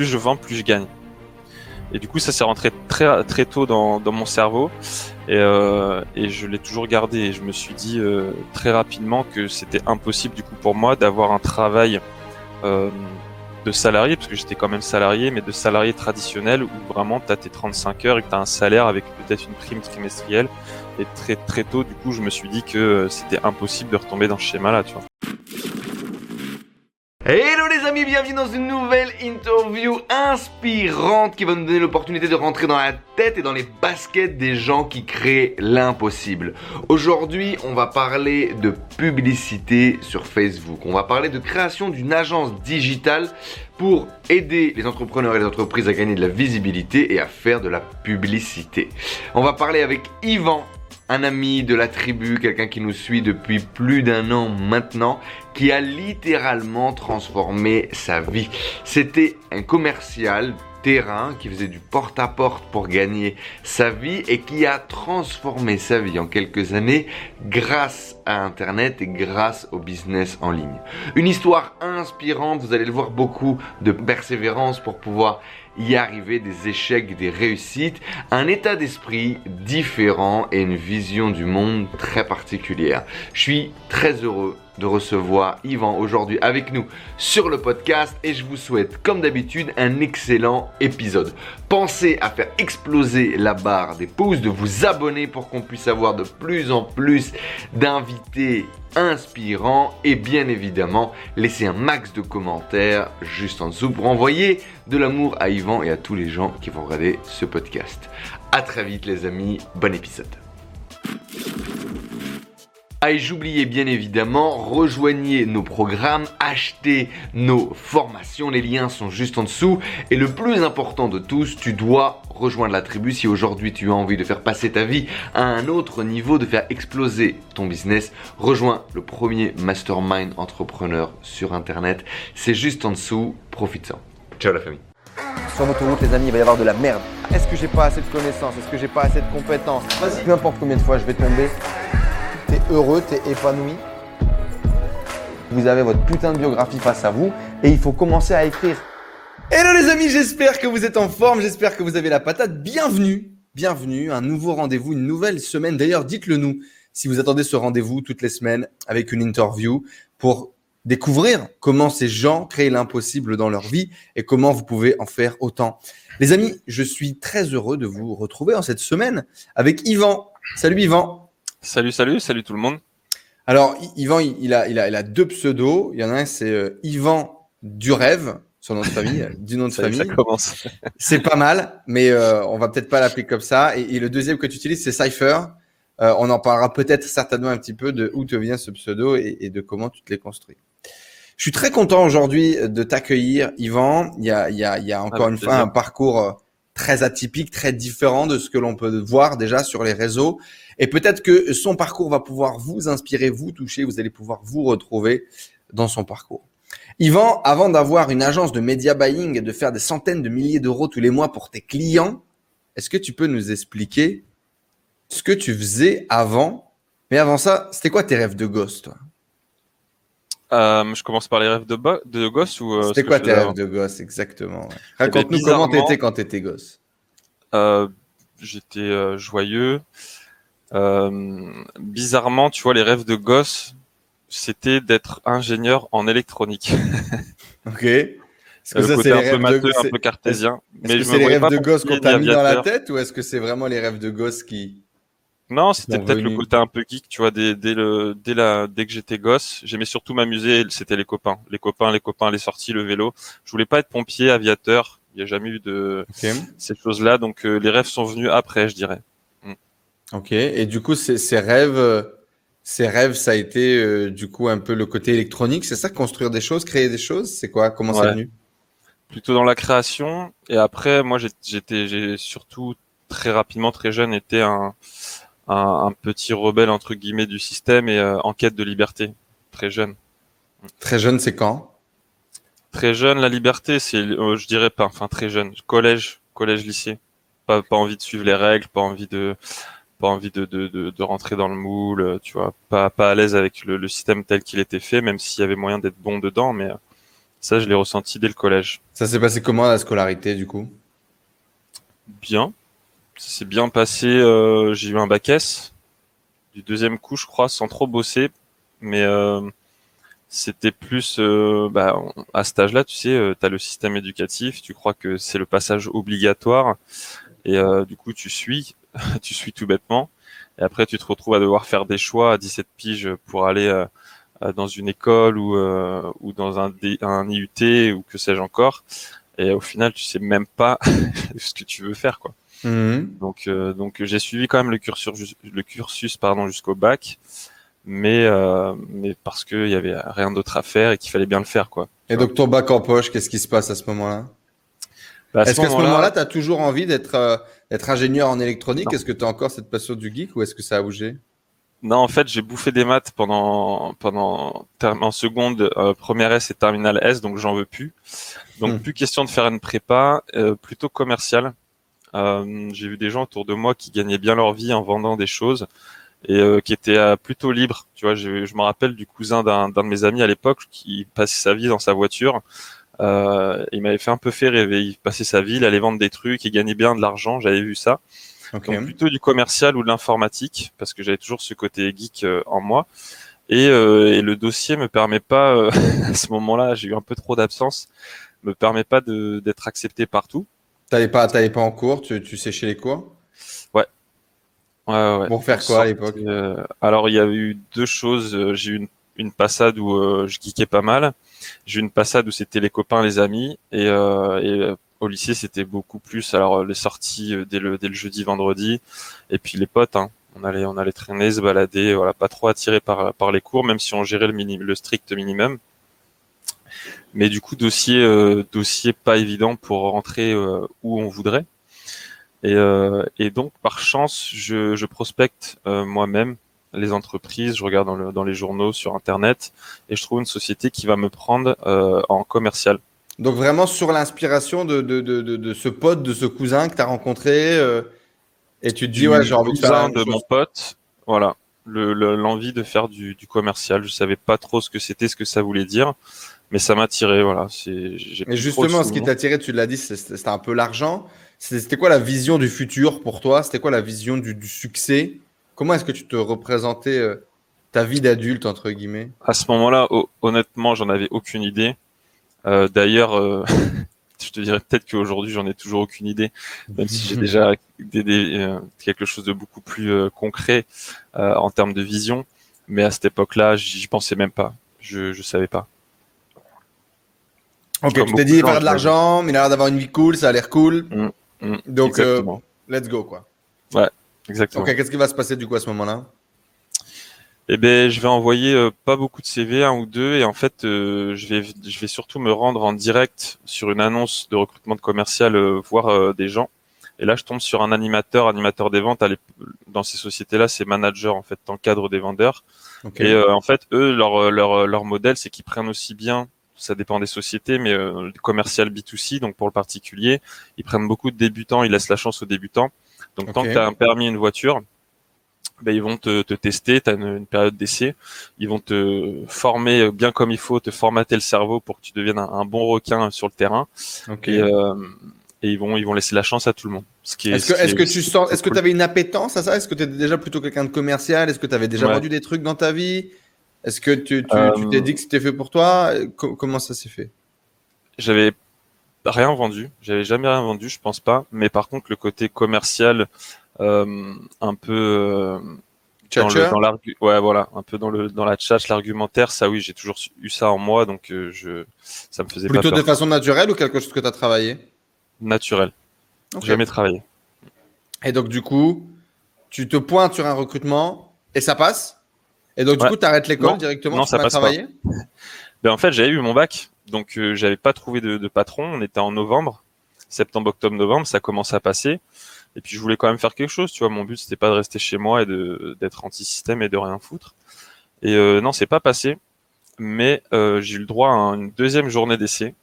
plus je vends, plus je gagne. Et du coup, ça s'est rentré très très tôt dans, mon cerveau et, euh, et je l'ai toujours gardé. Et je me suis dit euh, très rapidement que c'était impossible du coup pour moi d'avoir un travail euh, de salarié, parce que j'étais quand même salarié, mais de salarié traditionnel où vraiment tu as tes 35 heures et que un salaire avec peut-être une prime trimestrielle. Et très très tôt, du coup, je me suis dit que c'était impossible de retomber dans ce schéma-là, tu vois. Hello les amis, bienvenue dans une nouvelle interview inspirante qui va nous donner l'opportunité de rentrer dans la tête et dans les baskets des gens qui créent l'impossible. Aujourd'hui, on va parler de publicité sur Facebook. On va parler de création d'une agence digitale pour aider les entrepreneurs et les entreprises à gagner de la visibilité et à faire de la publicité. On va parler avec Yvan un ami de la tribu, quelqu'un qui nous suit depuis plus d'un an maintenant, qui a littéralement transformé sa vie. C'était un commercial terrain qui faisait du porte-à-porte pour gagner sa vie et qui a transformé sa vie en quelques années grâce à Internet et grâce au business en ligne. Une histoire inspirante, vous allez le voir, beaucoup de persévérance pour pouvoir y arriver, des échecs, des réussites, un état d'esprit différent et une vision du monde très particulière. Je suis très heureux de recevoir Yvan aujourd'hui avec nous sur le podcast et je vous souhaite comme d'habitude un excellent épisode. Pensez à faire exploser la barre des pouces, de vous abonner pour qu'on puisse avoir de plus en plus d'invités inspirants et bien évidemment laissez un max de commentaires juste en dessous pour envoyer de l'amour à Yvan et à tous les gens qui vont regarder ce podcast. A très vite les amis, bon épisode. Ah et j'oubliais bien évidemment, rejoignez nos programmes, achetez nos formations, les liens sont juste en dessous. Et le plus important de tous, tu dois rejoindre la tribu si aujourd'hui tu as envie de faire passer ta vie à un autre niveau, de faire exploser ton business. Rejoins le premier mastermind entrepreneur sur Internet, c'est juste en dessous, profite-en. Ciao la famille. Sur votre route, les amis, il va y avoir de la merde. Est-ce que j'ai pas assez de connaissances? Est-ce que j'ai pas assez de compétences? Peu importe combien de fois je vais tomber, t'es heureux, t'es épanoui. Vous avez votre putain de biographie face à vous et il faut commencer à écrire. Hello les amis, j'espère que vous êtes en forme, j'espère que vous avez la patate. Bienvenue, bienvenue, un nouveau rendez-vous, une nouvelle semaine. D'ailleurs, dites-le nous si vous attendez ce rendez-vous toutes les semaines avec une interview pour découvrir comment ces gens créent l'impossible dans leur vie et comment vous pouvez en faire autant. Les amis, je suis très heureux de vous retrouver en cette semaine avec Yvan. Salut Yvan. Salut, salut, salut tout le monde. Alors, Yvan, il a, il a, il a deux pseudos. Il y en a un, c'est euh, Yvan du rêve, son nom de famille, du nom de Ça, famille. ça commence. C'est pas mal, mais euh, on va peut-être pas l'appeler comme ça. Et, et le deuxième que tu utilises, c'est Cypher. Euh, on en parlera peut-être certainement un petit peu de où te vient ce pseudo et, et de comment tu te l'es construit. Je suis très content aujourd'hui de t'accueillir, Yvan. Il y a, il y a, il y a encore une fois un parcours euh, très atypique, très différent de ce que l'on peut voir déjà sur les réseaux. Et peut-être que son parcours va pouvoir vous inspirer, vous toucher, vous allez pouvoir vous retrouver dans son parcours. Yvan, avant d'avoir une agence de media buying et de faire des centaines de milliers d'euros tous les mois pour tes clients, est-ce que tu peux nous expliquer ce que tu faisais avant? Mais avant ça, c'était quoi tes rêves de gosse, toi? Euh, je commence par les rêves de, gosse ou euh, C'était quoi tes rêves de gosse exactement ouais. ben, Raconte-nous comment t'étais quand t'étais gosse. Euh, J'étais joyeux. Euh, bizarrement, tu vois, les rêves de gosse, c'était d'être ingénieur en électronique. Ok. Est-ce que le ça côté c'est un peu matheux, un peu cartésien. Est-ce que c'est les rêves de gosse qu'on t'a mis dans la tête ou est-ce que c'est vraiment les rêves de gosse qui Non, c'était peut-être le côté un peu geek, tu vois, dès, dès le, dès la, dès que j'étais gosse, j'aimais surtout m'amuser, c'était les copains. Les copains, les copains, les sorties, le vélo. Je voulais pas être pompier, aviateur. Il y a jamais eu de ces choses-là, donc euh, les rêves sont venus après, je dirais. Ok. Et du coup, ces, rêves, euh, ces rêves, ça a été euh, du coup un peu le côté électronique, c'est ça, construire des choses, créer des choses, c'est quoi? Comment c'est Ouais. venu? Plutôt dans la création. Et après, moi, j'ai- j'étais, j'ai surtout très rapidement, très jeune, été un, un, un petit rebelle entre guillemets du système et euh, en quête de liberté. Très jeune. Très jeune, c'est quand? Très jeune, la liberté, c'est, euh, je dirais pas, enfin très jeune, collège, collège, lycée. Pas, pas envie de suivre les règles, pas envie de, pas envie de, de, de, de rentrer dans le moule, euh, tu vois, pas, pas à l'aise avec le, le système tel qu'il était fait, même s'il y avait moyen d'être bon dedans, mais euh, Ça, je l'ai ressenti dès le collège. Ça s'est passé comment la scolarité du coup? Bien. Ça s'est bien passé. Euh, j'ai eu un bac S du deuxième coup, je crois, sans trop bosser. Mais euh, c'était plus euh, bah, à cet âge-là, tu sais, tu as le système éducatif, tu crois que c'est le passage obligatoire. Et du coup, tu suis, tu suis tout bêtement. Et après, tu te retrouves à devoir faire des choix à 17 piges pour aller dans une école ou, ou dans un, un IUT ou que sais-je encore. Et au final, tu sais même pas ce que tu veux faire, quoi. Mhm. Donc, euh, donc j'ai suivi quand même le cursus, le cursus pardon jusqu'au bac, mais euh, mais parce qu'il y avait rien d'autre à faire et qu'il fallait bien le faire, quoi. Et donc ton bac en poche, qu'est-ce qui se passe à ce moment-là? Bah, Est-ce qu'à ce moment-là, tu as toujours envie d'être euh, d'être ingénieur en électronique? Est-ce que tu as encore cette passion du geek ou est-ce que ça a bougé? Non, en fait, j'ai bouffé des maths pendant pendant en seconde, euh, première S et terminale S, donc j'en veux plus. Donc hmm. plus question de faire une prépa, euh, plutôt commerciale. Euh, j'ai vu des gens autour de moi qui gagnaient bien leur vie en vendant des choses et euh, qui étaient plutôt libres. Tu vois, je, je me rappelle du cousin d'un de mes amis à l'époque qui passait sa vie dans sa voiture. Il m'avait fait un peu fait rêver. Il passait sa vie, il allait vendre des trucs, il gagnait bien de l'argent. J'avais vu ça. Donc plutôt du commercial ou de l'informatique parce que j'avais toujours ce côté geek euh, en moi. Et, euh, et, le dossier me permet pas euh, à ce moment-là, j'ai eu un peu trop d'absence, me permet pas d'être accepté partout. T'allais pas, t'allais pas en cours, tu, tu séchais les cours? Ouais. Ouais, ouais. Pour faire quoi à l'époque? Alors il y a eu deux choses. J'ai eu une, une passade où je geekais pas mal. J'ai une passade où c'était les copains, les amis, et, et au lycée, c'était beaucoup plus. Alors euh, les sorties euh, dès le dès le jeudi, vendredi, et puis les potes. Hein. On allait on allait traîner, se balader. Voilà, pas trop attiré par par les cours, même si on gérait le strict minimum. Mais du coup, dossier euh, dossier pas évident pour rentrer où on voudrait. Et, et donc, par chance, je, je prospecte moi-même les entreprises, je regarde dans, le, dans les journaux, sur Internet, et je trouve une société qui va me prendre en commercial. Donc vraiment sur l'inspiration de, de, de, de, ce pote, de ce cousin que tu as rencontré, euh, et tu te dis, ouais, j'ai envie de faire de mon pote, voilà, l'envie le, de faire du, du, commercial. Je savais pas trop ce que c'était, ce que ça voulait dire, mais ça m'a tiré, voilà. Mais justement, ce qui t'a tiré, tu l'as dit, c'était un peu l'argent. C'était quoi la vision du futur pour toi? C'était quoi la vision du, du succès? Comment est-ce que tu te représentais euh, ta vie d'adulte, entre guillemets? À ce moment-là, honnêtement, j'en avais aucune idée. Euh, d'ailleurs, euh, je te dirais peut-être qu'aujourd'hui j'en ai toujours aucune idée, même si j'ai déjà des, quelque chose de beaucoup plus concret en termes de vision. Mais à cette époque-là, j'y pensais même pas. Je je savais pas. Ok, tu t'es dit faire de l'argent, mais il a l'air d'avoir une vie cool, ça a l'air cool. Mm, mm, Donc, let's go quoi. Ouais, exactement. Ok, qu'est-ce qui va se passer du coup à ce moment-là? Eh ben, je vais envoyer euh, pas beaucoup de CV, un ou deux, et en fait, euh, je vais, je vais surtout me rendre en direct sur une annonce de recrutement de commercial, euh, voir des gens. Et là, je tombe sur un animateur, animateur des ventes. Dans ces sociétés-là, c'est manager en fait, dans le cadre des vendeurs. Et en fait, eux, leur, leur, leur modèle, c'est qu'ils prennent aussi bien ça dépend des sociétés, mais euh, commercial B2C, donc pour le particulier, ils prennent beaucoup de débutants, ils laissent la chance aux débutants. Donc tant que tu as un permis, une voiture, ben, ils vont te, te tester, tu as une, période d'essai, ils vont te former bien comme il faut, te formater le cerveau pour que tu deviennes un, bon requin sur le terrain. Et, euh, et, ils vont ils vont laisser la chance à tout le monde. Ce qui est, est-ce que, est, que tu sens, est-ce que tu avais une appétence à ça? Est-ce que tu étais déjà plutôt quelqu'un de commercial? Est-ce que tu avais déjà vendu des trucs dans ta vie? Est-ce que tu, tu, tu euh, t'es dit que c'était fait pour toi? Comment ça s'est fait? J'avais rien vendu, j'avais jamais rien vendu, je pense pas. Mais par contre, le côté commercial, euh, un peu euh, dans, le, dans ouais voilà un peu dans le dans la chat l'argumentaire ça oui j'ai toujours eu ça en moi donc euh, je ça me faisait plutôt de façon naturelle ou quelque chose que tu as travaillé? Naturel. Jamais travaillé. Et donc du coup tu te pointes sur un recrutement et ça passe? Et donc du coup tu arrêtes l'école directement non, ça passe travailler? Pas. ben en fait j'avais eu mon bac donc j'avais pas trouvé de, de patron on était en novembre septembre octobre novembre ça commence à passer et puis je voulais quand même faire quelque chose, tu vois. Mon but c'était pas de rester chez moi et de d'être anti-système et de rien foutre. Et euh, non, c'est pas passé. Mais euh, j'ai eu le droit à une deuxième journée d'essai.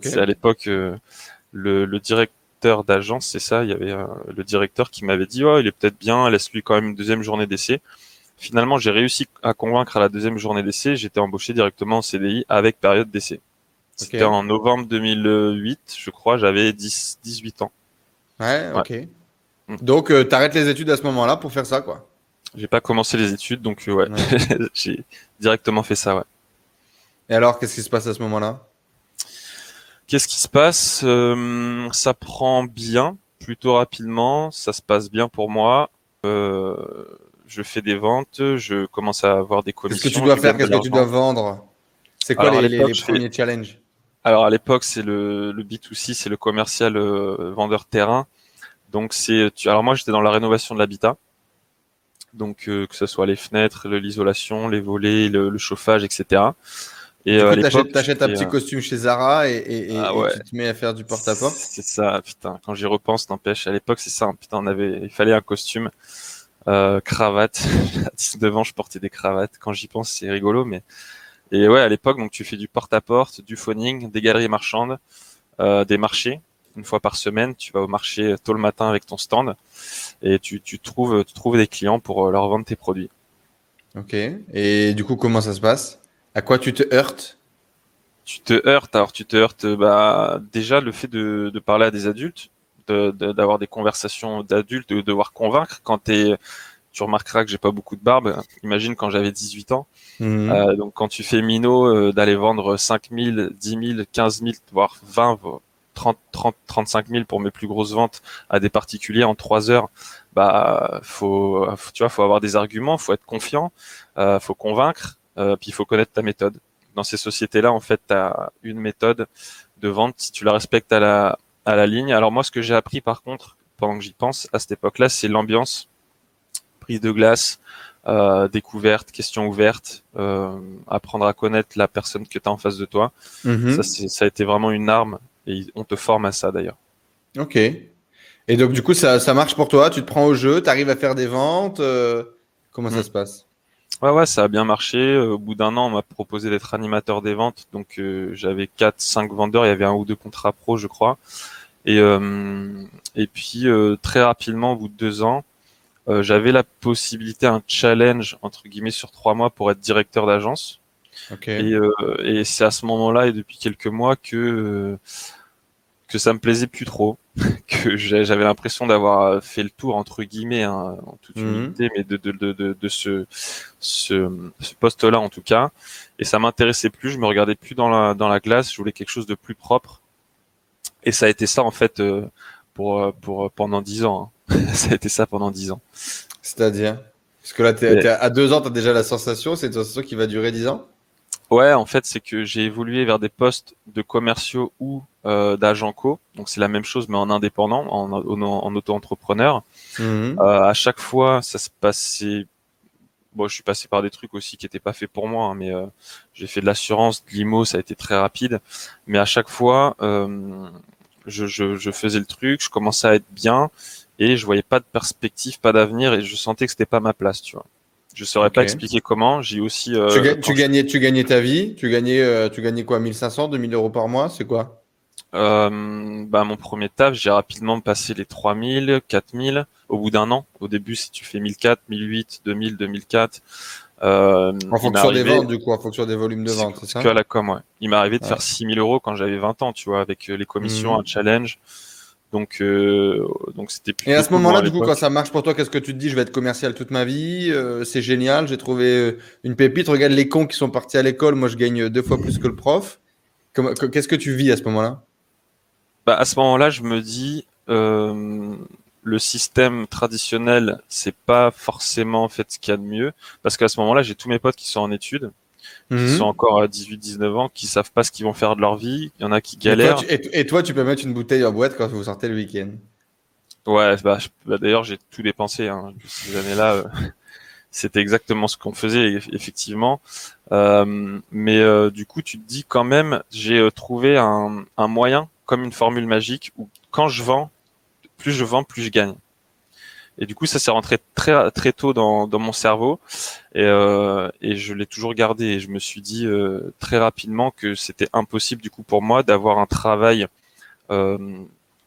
C'est à l'époque euh, le, le, directeur d'agence, c'est ça. Il y avait le directeur qui m'avait dit, oh, il est peut-être bien, laisse-lui quand même une deuxième journée d'essai. Finalement, j'ai réussi à convaincre à la deuxième journée d'essai. J'étais embauché directement en CDI avec période d'essai. C'était en novembre 2008, je crois, j'avais 10, 18 ans. Ouais, ok. Mm. Donc, euh, tu arrêtes les études à ce moment-là pour faire ça, quoi. J'ai pas commencé les études, donc euh, ouais, j'ai directement fait ça, ouais. Et alors, qu'est-ce qui se passe à ce moment-là? Qu'est-ce qui se passe? Euh, Ça prend bien, plutôt rapidement. Ça se passe bien pour moi. Euh, je fais des ventes, je commence à avoir des commissions. Qu'est-ce que tu dois faire Qu'est-ce que tu dois vendre? C'est quoi les, les, premiers challenges? Alors à l'époque, c'est le, le B2C, c'est le commercial vendeur terrain. Donc c'est, alors moi j'étais dans la rénovation de l'habitat, donc euh, que ce soit les fenêtres, l'isolation, les volets, le, chauffage, etc. Et euh, t'achètes, un petit euh, costume chez Zara et, et, ah tu te mets à faire du porte-à-porte? C'est ça, putain. Quand j'y repense, n'empêche. À l'époque, c'est ça. Hein, putain, on avait, il fallait un costume, euh, cravate. à 19 ans, je portais des cravates. Quand j'y pense, c'est rigolo, mais et ouais, à l'époque, donc tu fais du porte-à-porte, du phoning, des galeries marchandes, euh, des marchés une fois par semaine, tu vas au marché tôt le matin avec ton stand et tu, tu trouves, tu trouves des clients pour euh, leur vendre tes produits. Ok. Et du coup, comment ça se passe? À quoi tu te heurtes? Tu te heurtes. Alors, tu te heurtes. Bah, déjà le fait de, de parler à des adultes, d'avoir de, des conversations d'adultes, de devoir convaincre. Quand es, tu remarqueras que j'ai pas beaucoup de barbe. Imagine quand j'avais 18 ans. Mhm. Euh, donc, quand tu fais minot, euh, d'aller vendre 5 000, 10 000, 15 000, voire 20, 30, 30, 35 000 pour mes plus grosses ventes à des particuliers en trois heures, bah faut, tu vois, faut avoir des arguments, faut être confiant, euh, faut convaincre, euh, puis il faut connaître ta méthode. Dans ces sociétés-là, en fait, tu as une méthode de vente si tu la respectes à la à la ligne. Alors moi, ce que j'ai appris par contre, pendant que j'y pense, à cette époque-là, c'est l'ambiance, prise de glace, euh, découverte, questions ouvertes, euh, apprendre à connaître la personne que tu as en face de toi. Mm-hmm. Ça, ça a été vraiment une arme et on te forme à ça d'ailleurs. Ok. Et donc du coup, ça, ça marche pour toi Tu te prends au jeu, tu arrives à faire des ventes euh, Comment ça mm. se passe? Ouais, ouais, ça a bien marché. Au bout d'un an, on m'a proposé d'être animateur des ventes. Donc euh, j'avais 4, 5 vendeurs. Il y avait un ou deux contrats pro, je crois. Et, euh, et puis très rapidement, au bout de deux ans, j'avais la possibilité, un challenge entre guillemets sur trois mois pour être directeur d'agence. Et, euh, et c'est à ce moment-là et depuis quelques mois que euh, que ça me plaisait plus trop, que j'avais l'impression d'avoir fait le tour entre guillemets hein, en toute mhm. humilité, mais de de, de, de, de ce ce, ce poste-là en tout cas. Et ça m'intéressait plus, je me regardais plus dans la dans la glace, je voulais quelque chose de plus propre. Et ça a été ça en fait euh, pour pour pendant dix ans. Hein. ça a été ça pendant dix ans. C'est-à-dire? Parce que là, t'es, à deux ans, tu as déjà la sensation. C'est une sensation qui va durer dix ans? Ouais, en fait, c'est que j'ai évolué vers des postes de commerciaux ou euh, d'agents co. Donc c'est la même chose, mais en indépendant, en, en, auto-entrepreneur. Mhm. Euh, à chaque fois, ça se passait. Bon, je suis passé par des trucs aussi qui n'étaient pas faits pour moi, hein, mais euh, j'ai fait de l'assurance, de l'IMO, ça a été très rapide. Mais à chaque fois, euh, je, je, je, faisais le truc, je commençais à être bien et je voyais pas de perspective, pas d'avenir et je sentais que c'était pas ma place, tu vois. Je saurais pas expliquer comment. J'ai aussi. Euh, tu, gagnais, tu gagnais ta vie. Tu gagnais, euh, tu gagnais quoi 1500, 2000 euros par mois. C'est quoi? Euh, bah, mon premier taf, j'ai rapidement passé les 3000, 4000 au bout d'un an. Au début, si tu fais 1004, 1008, 2000, 2004. Euh, en fonction des ventes, du coup, en fonction des volumes de ventes, c'est ça Que à la com, ouais. Il m'est arrivé de faire 6000 euros quand j'avais 20 ans, tu vois, avec euh, les commissions, mmh. un challenge. Donc, euh, donc c'était. Et à ce moment-là, du coup, quand ça marche pour toi, qu'est-ce que tu te dis? Je vais être commercial toute ma vie. Euh, c'est génial. J'ai trouvé une pépite. Regarde les cons qui sont partis à l'école. Moi, je gagne deux fois plus que le prof. Qu'est-ce que tu vis à ce moment-là? Bah, à ce moment-là, je me dis, euh, le système traditionnel, c'est pas forcément en fait ce qu'il y a de mieux, parce qu'à ce moment-là, j'ai tous mes potes qui sont en études qui mhm. sont encore à 18-19 ans, qui savent pas ce qu'ils vont faire de leur vie. Il y en a qui galèrent. Et toi, tu, peux mettre une bouteille en boîte quand vous sortez le week-end. Ouais, bah, bah, d'ailleurs, j'ai tout dépensé hein, ces années-là. Euh, c'était exactement ce qu'on faisait, effectivement. Euh, mais euh, du coup, tu te dis quand même, j'ai euh, trouvé un, un moyen, comme une formule magique, où quand je vends, plus je vends, plus je gagne. Et du coup, ça s'est rentré très très tôt dans, dans mon cerveau et, euh, et je l'ai toujours gardé. Et je me suis dit euh, très rapidement que c'était impossible du coup pour moi d'avoir un travail euh,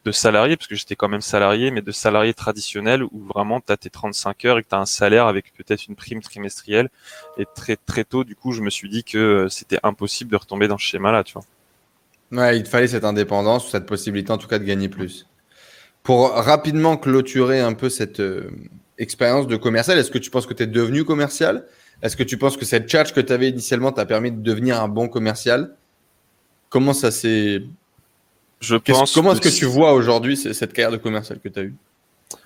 de salarié, parce que j'étais quand même salarié, mais de salarié traditionnel où vraiment tu as tes 35 heures et que tu as un salaire avec peut-être une prime trimestrielle. Et très très tôt, du coup, je me suis dit que c'était impossible de retomber dans ce schéma-là, tu vois. Ouais, il te fallait cette indépendance, cette possibilité en tout cas de gagner plus. Pour rapidement clôturer un peu cette euh, expérience de commercial, est-ce que tu penses que tu es devenu commercial? Est-ce que tu penses que cette charge que tu avais initialement t'a permis de devenir un bon commercial? Comment ça s'est. Je pense comment est-ce que tu vois aujourd'hui cette carrière de commercial que tu as eue?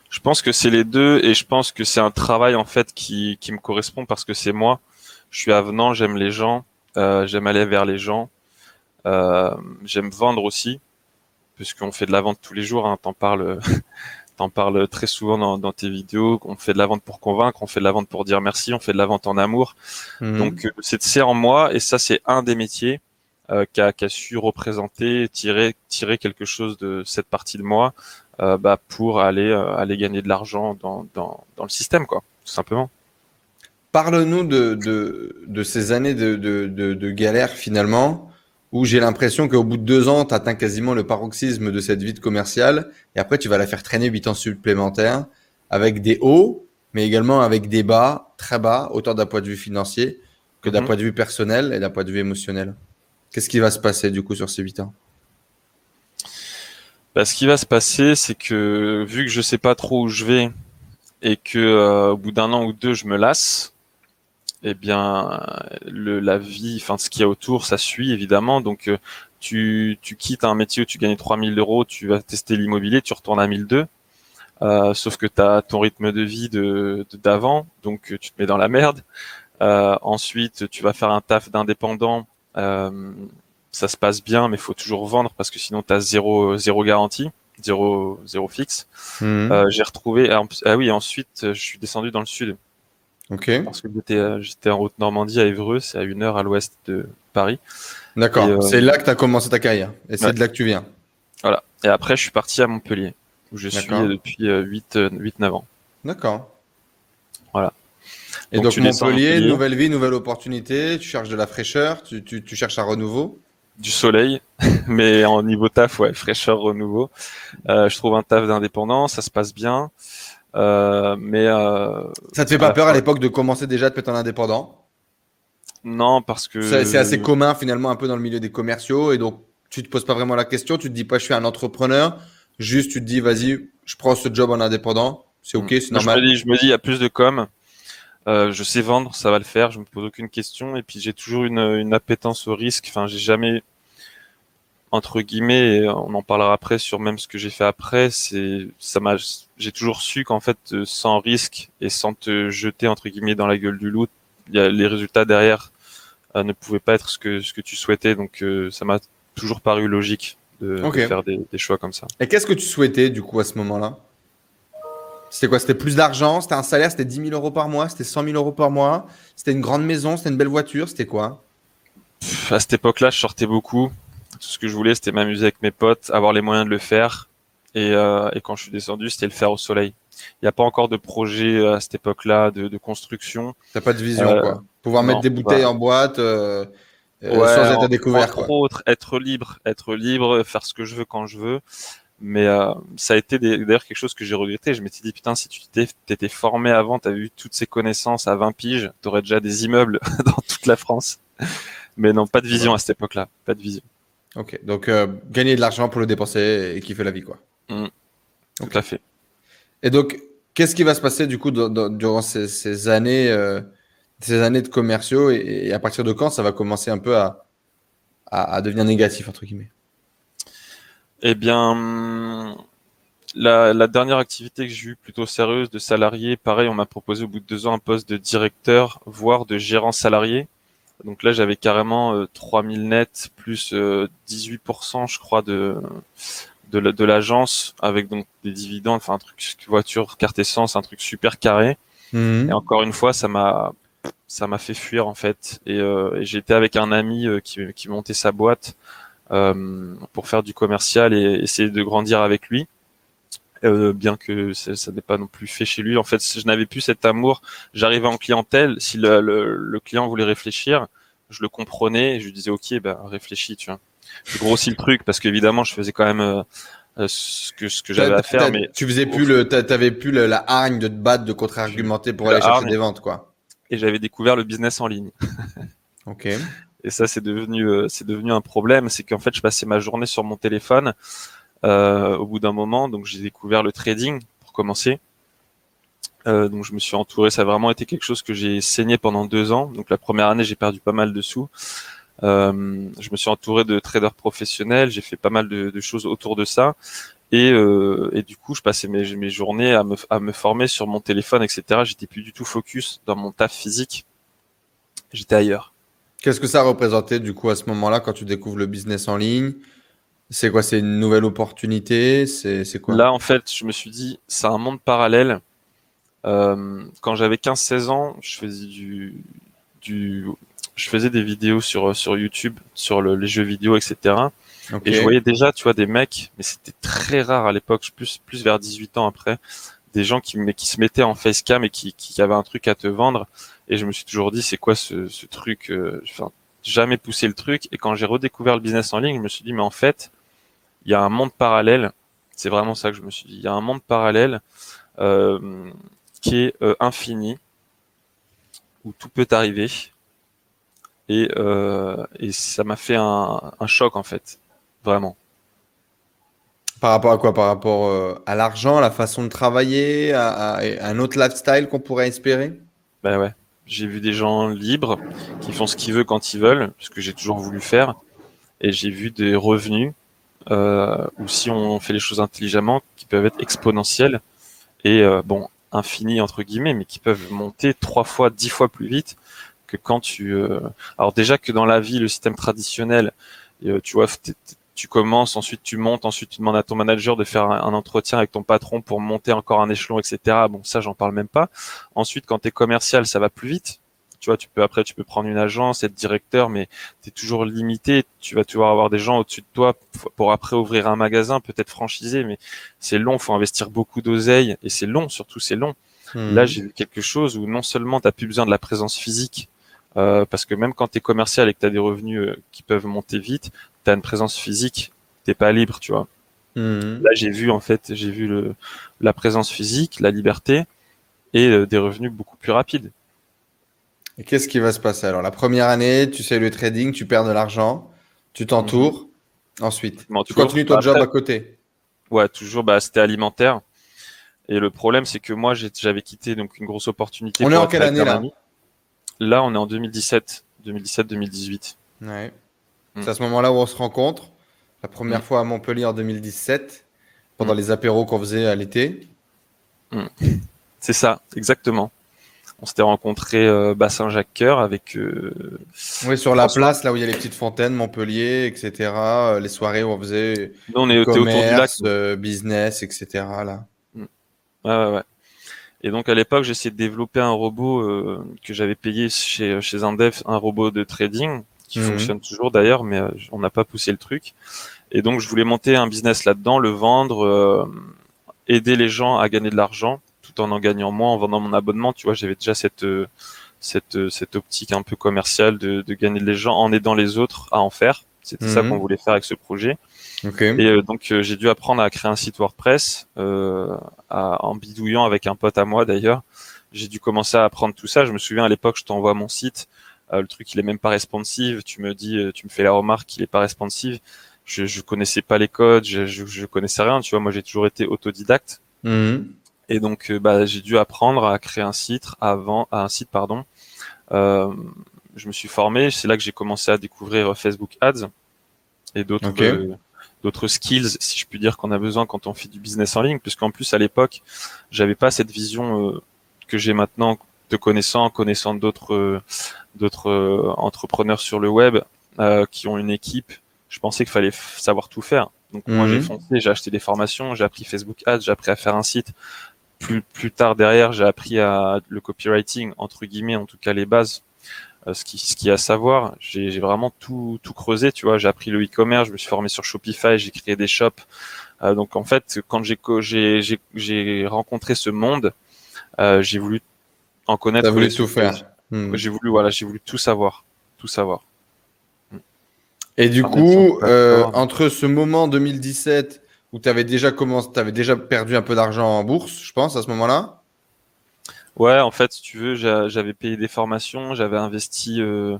Je pense que c'est les deux et je pense que c'est un travail en fait qui, qui me correspond parce que c'est moi. Je suis avenant, j'aime les gens, euh, j'aime aller vers les gens, j'aime vendre aussi puisqu'on fait de la vente tous les jours. Hein, T'en parles, t'en parles très souvent dans, dans, tes vidéos. On fait de la vente pour convaincre, on fait de la vente pour dire merci, on fait de la vente en amour. Mhm. Donc euh, c'est en moi et ça c'est un des métiers euh, qui, a, qui, a, su représenter, tirer, tirer quelque chose de cette partie de moi euh, bah, pour aller euh, aller gagner de l'argent dans, dans, dans le système quoi, tout simplement. Parle-nous de, de, de, ces années de, de, de galère finalement où j'ai l'impression qu'au bout de deux ans, tu atteins quasiment le paroxysme de cette vie de commercial, et après tu vas la faire traîner huit ans supplémentaires, avec des hauts, mais également avec des bas, très bas, autant d'un point de vue financier que d'un mhm. point de vue personnel et d'un point de vue émotionnel. Qu'est-ce qui va se passer du coup sur ces huit ans? Bah, Ce qui va se passer, c'est que vu que je sais pas trop où je vais et que euh, au bout d'un an ou deux, je me lasse, eh bien, le, la vie, enfin, ce qu'il y a autour, ça suit évidemment. Donc, euh, tu, tu quittes un métier où tu gagnes 3000 euros, tu vas tester l'immobilier, tu retournes à 1002. Euh, sauf que tu as ton rythme de vie de d'avant, donc euh, tu te mets dans la merde. Euh, ensuite, tu vas faire un taf d'indépendant. Euh, ça se passe bien, mais faut toujours vendre parce que sinon tu as zéro, zéro garantie, zéro, zéro fixe. Mmh. J'ai retrouvé. Ah oui, ensuite, je suis descendu dans le sud. Ok. Parce que j'étais, euh, j'étais en Haute-Normandie à Évreux, c'est à une heure à l'ouest de Paris. D'accord. Euh, c'est là que tu as commencé ta carrière. Et c'est de là que tu viens. Voilà. Et après, je suis parti à Montpellier, où je suis depuis 8, 8, 9 ans. D'accord. Voilà. Et donc, Montpellier, nouvelle vie, nouvelle opportunité, tu cherches de la fraîcheur, tu, tu, tu cherches un renouveau Du soleil, mais en niveau taf, ouais, fraîcheur, renouveau. Euh, je trouve un taf d'indépendant, ça se passe bien. Euh, mais euh, ça te fait pas peur à l'époque de commencer déjà à te mettre en indépendant? Non, parce que c'est assez commun finalement un peu dans le milieu des commerciaux et donc tu te poses pas vraiment la question, tu te dis pas je suis un entrepreneur, juste tu te dis vas-y, je prends ce job en indépendant, c'est ok, c'est normal. Je me dis, je me dis il y a plus de com. Euh, je sais vendre, ça va le faire, je me pose aucune question et puis j'ai toujours une, une appétence au risque. Enfin, j'ai jamais entre guillemets, et on en parlera après sur même ce que j'ai fait après, c'est ça m'a j'ai toujours su qu'en fait euh, sans risque et sans te jeter entre guillemets dans la gueule du loup, y a, les résultats derrière euh, ne pouvaient pas être ce que ce que tu souhaitais. Donc euh, ça m'a toujours paru logique de, faire des, des, choix comme ça. Et qu'est-ce que tu souhaitais du coup à ce moment-là? C'était quoi? C'était plus d'argent C'était un salaire? C'était 10 000 euros par mois? C'était 100 000 euros par mois? C'était une grande maison? C'était une belle voiture? C'était quoi? À cette époque-là, je sortais beaucoup ce que je voulais, c'était m'amuser avec mes potes, avoir les moyens de le faire. Et, euh, et quand je suis descendu, c'était le faire au soleil. Il n'y a pas encore de projet euh, à cette époque-là de, de construction. T'as pas de vision, euh, quoi. Pouvoir mettre des bouteilles en boîte euh, euh sans être à découvert. Entre autres, être libre, être libre, faire ce que je veux quand je veux. Mais euh, ça a été d'ailleurs quelque chose que j'ai regretté. Je m'étais dit putain, si tu t'étais formé avant, t'avais eu toutes ces connaissances à 20 piges, t'aurais déjà des immeubles dans toute la France. Mais non, pas de vision à cette époque-là, pas de vision. Ok, donc euh, gagner de l'argent pour le dépenser et kiffer la vie, quoi. Mmh. Tout à fait. Et donc, qu'est-ce qui va se passer du coup durant ces, années, euh, ces années de commerciaux et, à partir de quand ça va commencer un peu à, à, devenir négatif entre guillemets? Eh bien, la, la dernière activité que j'ai eue plutôt sérieuse de salarié, pareil, on m'a proposé au bout de deux ans un poste de directeur, voire de gérant salarié. Donc là, j'avais carrément euh, 3000 nets plus 18%, euh, je crois, de de l'agence avec donc des dividendes, enfin un truc voiture, carte essence, un truc super carré. Mhm. Et encore une fois, ça m'a ça m'a fait fuir en fait. Et, euh, j'étais avec un ami euh, qui, qui montait sa boîte euh, pour faire du commercial et essayer de grandir avec lui. Euh, bien que ça, ça n'est pas non plus fait chez lui. En fait, je n'avais plus cet amour. J'arrivais en clientèle, si le, le, client voulait réfléchir, je le comprenais et je lui disais ok, ben réfléchis, tu vois. Je grossis le truc parce qu'évidemment, je faisais quand même euh, euh, ce que ce que j'avais à faire. Mais tu faisais plus le, t'avais plus la hargne de te battre, de contre-argumenter pour aller chercher des ventes, quoi. Et j'avais découvert le business en ligne. ok. Et ça, c'est devenu, euh, c'est devenu un problème. C'est qu'en fait, je passais ma journée sur mon téléphone. Euh, au bout d'un moment, donc j'ai découvert le trading pour commencer. Euh, donc je me suis entouré. Ça a vraiment été quelque chose que j'ai saigné pendant deux ans. Donc la première année, j'ai perdu pas mal de sous. Euh, je me suis entouré de traders professionnels. J'ai fait pas mal de, de choses autour de ça. Et, euh, et, du coup, je passais mes, mes journées à me, à me former sur mon téléphone, etc. J'étais plus du tout focus dans mon taf physique. J'étais ailleurs. Qu'est-ce que ça représentait du coup à ce moment-là quand tu découvres le business en ligne C'est quoi C'est une nouvelle opportunité? C'est quoi? Là, en fait, je me suis dit, c'est un monde parallèle. Euh, quand j'avais 15-16 ans, je faisais du, du, je faisais des vidéos sur sur YouTube, sur le, les jeux vidéo, etc. Okay. Et je voyais déjà, tu vois, des mecs, mais c'était très rare à l'époque, plus plus vers 18 ans après, des gens qui mais qui se mettaient en facecam et qui qui avaient un truc à te vendre et je me suis toujours dit, c'est quoi ce, ce truc euh, Enfin, jamais poussé le truc. Et quand j'ai redécouvert le business en ligne, je me suis dit, mais en fait, il y a un monde parallèle. C'est vraiment ça que je me suis dit. Il y a un monde parallèle euh, qui est euh, infini, où tout peut arriver. Et, euh, et ça m'a fait un, un, choc en fait, vraiment. Par rapport à quoi? Par rapport à l'argent, à la façon de travailler, à, à un autre lifestyle qu'on pourrait espérer? Ben ouais. J'ai vu des gens libres qui font ce qu'ils veulent quand ils veulent, ce que j'ai toujours voulu faire. Et j'ai vu des revenus, ou si on fait les choses intelligemment, qui peuvent être exponentiels et euh, bon infinis entre guillemets, mais qui peuvent monter trois fois, dix fois plus vite que quand tu. Euh... Alors déjà que dans la vie, le système traditionnel, euh, tu vois, tu commences, ensuite tu montes, ensuite tu demandes à ton manager de faire un, entretien avec ton patron pour monter encore un échelon, etc. Bon, ça, j'en parle même pas. Ensuite, quand tu es commercial, ça va plus vite. Tu vois, tu peux après, tu peux prendre une agence, être directeur, mais tu es toujours limité. Tu vas toujours avoir des gens au-dessus de toi pour après ouvrir un magasin, peut-être franchisé, mais c'est long. Faut investir beaucoup d'oseille et c'est long, surtout c'est long. Mmh. Là, j'ai vu quelque chose où non seulement t'as plus besoin de la présence physique, euh, parce que même quand tu es commercial et que tu as des revenus euh, qui peuvent monter vite, tu as une présence physique, t'es pas libre, tu vois. Mmh. Là, j'ai vu en fait, j'ai vu le, la présence physique, la liberté et euh, des revenus beaucoup plus rapides. Et qu'est-ce qui va se passer? Alors, la première année, tu sais le trading, tu perds de l'argent, tu t'entoures. Mmh. Ensuite, tu continues ton job à côté. Ouais, toujours, bah, c'était alimentaire. Et le problème, c'est que moi, j'avais quitté donc une grosse opportunité. On est en quelle année là? Là, on est en 2017, 2017-2018. Ouais. Mm. C'est à ce moment-là où on se rencontre. La première mmh. fois à Montpellier en 2017, pendant mmh. les apéros qu'on faisait à l'été. C'est ça, exactement. On s'était rencontrés euh, bassin Jacques Cœur avec. Euh, oui, sur la place, là où il y a les petites fontaines, Montpellier, etc. Euh, les soirées où on faisait. Nous, on est autour du lac. Euh, business, etc. Là. Ouais, ouais, ouais. Et donc à l'époque, j'essayais de développer un robot euh, que j'avais payé chez chez un dev, un robot de trading qui mmh. fonctionne toujours d'ailleurs, mais euh, on n'a pas poussé le truc. Et donc je voulais monter un business là-dedans, le vendre, euh, aider les gens à gagner de l'argent, tout en en gagnant moins en vendant mon abonnement. Tu vois, j'avais déjà cette cette cette optique un peu commerciale de, de gagner les gens en aidant les autres à en faire. C'était mmh. ça qu'on voulait faire avec ce projet. Okay. Et euh, donc euh, j'ai dû apprendre à créer un site WordPress euh, à, en bidouillant avec un pote à moi d'ailleurs. J'ai dû commencer à apprendre tout ça. Je me souviens à l'époque, je t'envoie mon site, euh, le truc il est même pas responsive. Tu me dis, tu me fais la remarque qu'il est pas responsive. Je, je connaissais pas les codes, je, je, je connaissais rien. Tu vois, moi j'ai toujours été autodidacte. Mmh. Et donc bah, j'ai dû apprendre à créer un site avant, à un site pardon. je me suis formé. C'est là que j'ai commencé à découvrir Facebook Ads et d'autres. Okay d'autres skills, si je puis dire, qu'on a besoin quand on fait du business en ligne, puisqu'en plus à l'époque, j'avais pas cette vision euh, que j'ai maintenant de connaissant, connaissant d'autres euh, d'autres euh, entrepreneurs sur le web qui ont une équipe. Je pensais qu'il fallait savoir tout faire. Donc Mhm. moi j'ai foncé, j'ai acheté des formations, j'ai appris Facebook Ads, j'ai appris à faire un site. Plus plus tard derrière, j'ai appris à le copywriting entre guillemets, en tout cas les bases euh, ce qui ce qui est à savoir. J'ai vraiment tout tout creusé, tu vois. J'ai appris le e-commerce, je me suis formé sur Shopify, j'ai créé des shops. Euh, donc en fait, quand j'ai co- j'ai j'ai j'ai rencontré ce monde, euh, j'ai voulu en connaître. T'as voulu tout faire. Hmm. J'ai voulu voilà, j'ai voulu tout savoir, tout savoir. Et du coup, euh, entre ce moment 2017 où tu avais déjà commencé, tu avais déjà perdu un peu d'argent en bourse, je pense, à ce moment-là? Ouais, en fait, si tu veux, j'a- j'avais payé des formations, j'avais investi. Euh,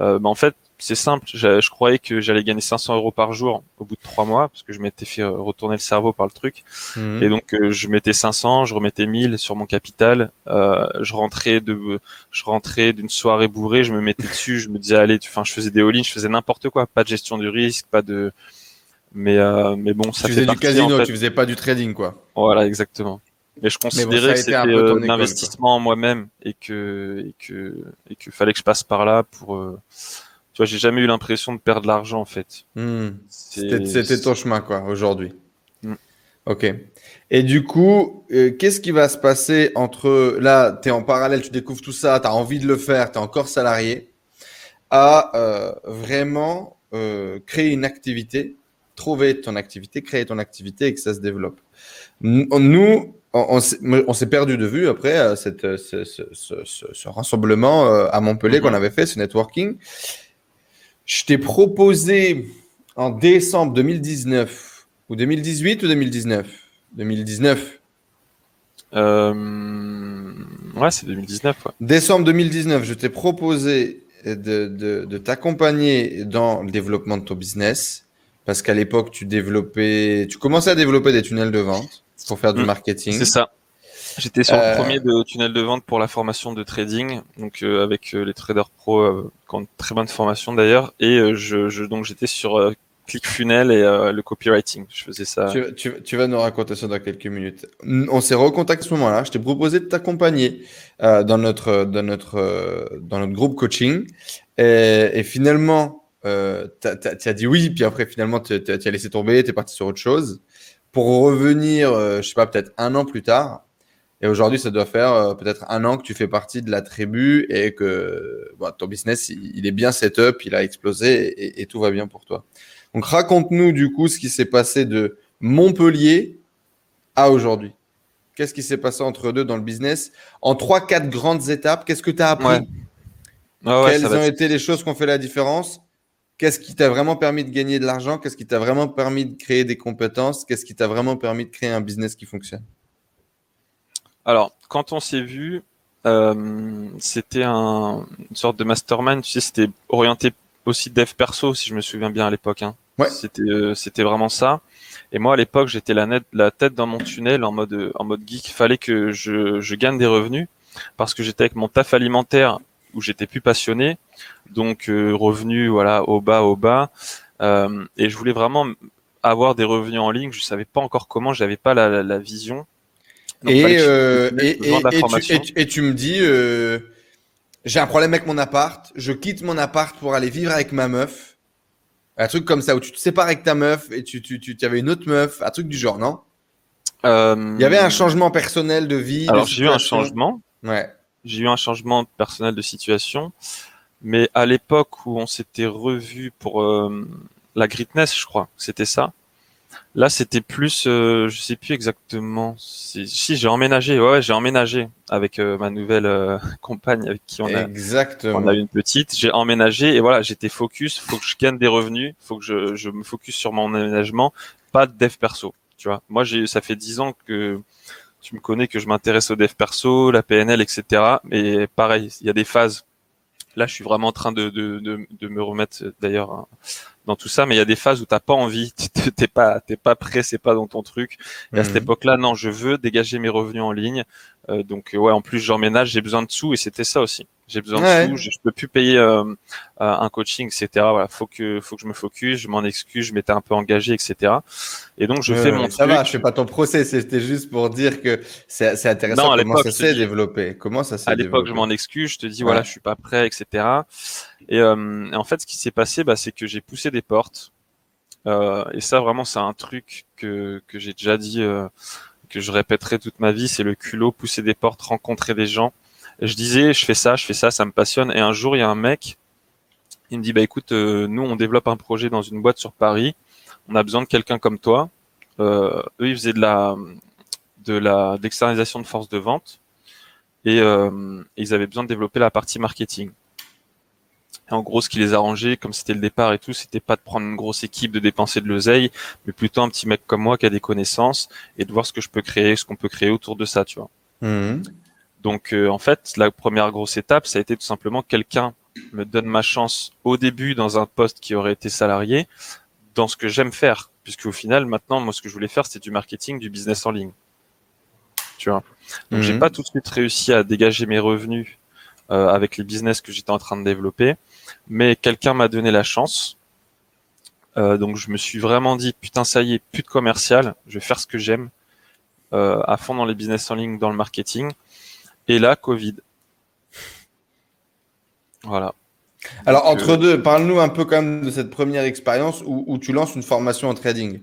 euh, bah, en fait, c'est simple. Je, je, croyais que j'allais gagner 500 euros par jour au bout de trois mois parce que je m'étais fait retourner le cerveau par le truc. Mhm. Et donc euh, je mettais 500, je remettais 1000 sur mon capital. Euh, je rentrais de, je rentrais d'une soirée bourrée, je me mettais dessus, je me disais allez, enfin je faisais des all je faisais n'importe quoi, pas de gestion du risque, pas de, mais euh, mais bon, ça tu fait faisais du casino, en fait. tu faisais pas du trading quoi. Voilà, exactement. Mais je bon, considérais que c'était peu ton euh, un investissement en moi-même et que et que et que fallait que je passe par là pour. euh, tu vois, j'ai jamais eu l'impression de perdre de l'argent en fait. Hmm. C'était ton chemin quoi aujourd'hui. Mm. Ok. Et du coup, euh, qu'est-ce qui va se passer entre là, tu es en parallèle, tu découvres tout ça, tu as envie de le faire, tu es encore salarié, à vraiment créer une activité, trouver ton activité, créer ton activité et que ça se développe. Nous, on, on s'est- on s'est perdu de vue après euh, cette, euh, ce, ce, ce, ce- ce rassemblement euh, à Montpellier Mhm. qu'on avait fait, ce networking. Je t'ai proposé en décembre 2019 ou 2018 ou 2019 2019. Euh... Ouais, c'est 2019. Ouais. Décembre 2019, je t'ai proposé de, de, de t'accompagner dans le développement de ton business parce qu'à l'époque, tu développais, tu commençais à développer des tunnels de vente pour faire du Mm. marketing. C'est ça. J'étais sur Euh, le premier de tunnel de vente pour la formation de trading, donc euh, avec euh, les traders pro euh, qui ont une très bonne formation d'ailleurs, et euh, je, je donc j'étais sur euh, ClickFunnels et euh, le copywriting. Je faisais ça. Tu, tu- tu vas nous raconter ça dans quelques minutes. On s'est recontacté à ce moment-là. Je t'ai proposé de t'accompagner euh, dans notre dans notre euh, dans notre groupe coaching. Et, et finalement, euh, tu as dit oui. Puis après, finalement, tu as laissé tomber. Tu es parti sur autre chose pour revenir, euh, je sais pas, peut-être un an plus tard. Et aujourd'hui, ça doit faire euh, peut-être un an que tu fais partie de la tribu et que ton business, il, il est bien set up, il a explosé et, et tout va bien pour toi. Donc raconte-nous du coup ce qui s'est passé de Montpellier à aujourd'hui. Qu'est-ce qui s'est passé entre deux dans le business? En trois, quatre grandes étapes, qu'est-ce que tu as appris? Ouais. Ah ouais, Quelles ont été les choses qui ont fait la différence? Qu'est-ce qui t'a vraiment permis de gagner de l'argent? Qu'est-ce qui t'a vraiment permis de créer des compétences? Qu'est-ce qui t'a vraiment permis de créer un business qui fonctionne? Alors, quand on s'est vu, euh, c'était un, une sorte de mastermind. Tu sais, c'était orienté aussi dev perso, si je me souviens bien à l'époque. Hein. Ouais. C'était, euh, c'était vraiment ça. Et moi, à l'époque, j'étais la, net- la tête dans mon tunnel en mode, en mode geek. Il fallait que je, je gagne des revenus parce que j'étais avec mon taf alimentaire où j'étais plus passionné. Donc, euh, revenus, voilà, au bas, au bas. Euh, et je voulais vraiment avoir des revenus en ligne. Je savais pas encore comment. J'avais pas la, la, la vision. Donc, et, je- euh, je et, tu, et me dis, j'ai un problème avec mon appart, je quitte mon appart pour aller vivre avec ma meuf. Un truc comme ça, où tu te sépares avec ta meuf et tu, tu, tu, tu avais une autre meuf, un truc du genre, non? Euh, Il y avait un changement personnel de vie. Alors j'ai eu un changement. Ouais. J'ai eu un changement personnel de situation, mais à l'époque où on s'était revu pour euh, la Greatness, je crois, c'était ça. Là, c'était plus, euh, je sais plus exactement. Si, si, j'ai emménagé. Ouais, ouais, j'ai emménagé avec euh, ma nouvelle euh, compagne avec qui on a, Exactement. on a eu une petite. J'ai emménagé et voilà, j'étais focus. Faut que je gagne des revenus. Faut que je, je me focus sur mon aménagement, pas de dev perso. Tu vois, moi, j'ai, ça fait dix ans que tu me connais que je m'intéresse au dev perso, la PNL, etc. Mais pareil, il y a des phases. Là, je suis vraiment en train de, de, me remettre d'ailleurs hein, dans tout ça, mais il y a des phases où t'as pas envie, t'es pas, t'es pas prêt, c'est pas dans ton truc. Et à cette Mhm. époque-là, non, je veux dégager mes revenus en ligne. Euh, donc ouais, en plus j'emménage, j'ai besoin de sous et c'était ça aussi. J'ai besoin Ouais. de sous, je, je peux plus payer euh, euh, un coaching, etc. Voilà, faut que faut que je me focus, je m'en excuse, je m'étais un peu engagé, etc. Et donc je fais mon ça truc. va, je fais pas ton procès, c'était juste pour dire que c'est c'est intéressant Non, à comment ça s'est développé. Comment ça s'est à l'époque, je m'en excuse, je te dis Ouais. voilà, je suis pas prêt, etc. Et, euh, en fait, ce qui s'est passé, bah, c'est que j'ai poussé des portes. Euh, et ça, vraiment, c'est un truc que que j'ai déjà dit, euh, que je répéterai toute ma vie, c'est le culot, pousser des portes, rencontrer des gens. Je disais, je fais ça, je fais ça, ça me passionne. Et un jour, il y a un mec, il me dit, bah écoute, euh, nous, on développe un projet dans une boîte sur Paris. On a besoin de quelqu'un comme toi. Euh, eux, ils faisaient de la de la d'externalisation de force de vente et euh, ils avaient besoin de développer la partie marketing. Et en gros, ce qui les arrangeait, comme c'était le départ et tout, c'était pas de prendre une grosse équipe, de dépenser de l'oseille, mais plutôt un petit mec comme moi qui a des connaissances et de voir ce que je peux créer, ce qu'on peut créer autour de ça, tu vois. Mhm. Donc, euh, en fait, la première grosse étape, ça a été tout simplement quelqu'un me donne ma chance au début dans un poste qui aurait été salarié, dans ce que j'aime faire, puisque au final, maintenant, moi, ce que je voulais faire, c'était du marketing, du business en ligne. Tu vois? Donc, j'ai Mhm. pas tout de suite réussi à dégager mes revenus euh, avec les business que j'étais en train de développer, mais quelqu'un m'a donné la chance. Euh, donc, je me suis vraiment dit, putain, ça y est, plus de commercial, je vais faire ce que j'aime, euh, à fond dans les business en ligne, dans le marketing. Et là, Covid. Voilà. Alors, Donc, entre euh, deux, parle-nous un peu quand même de cette première expérience où, où tu lances une formation en trading.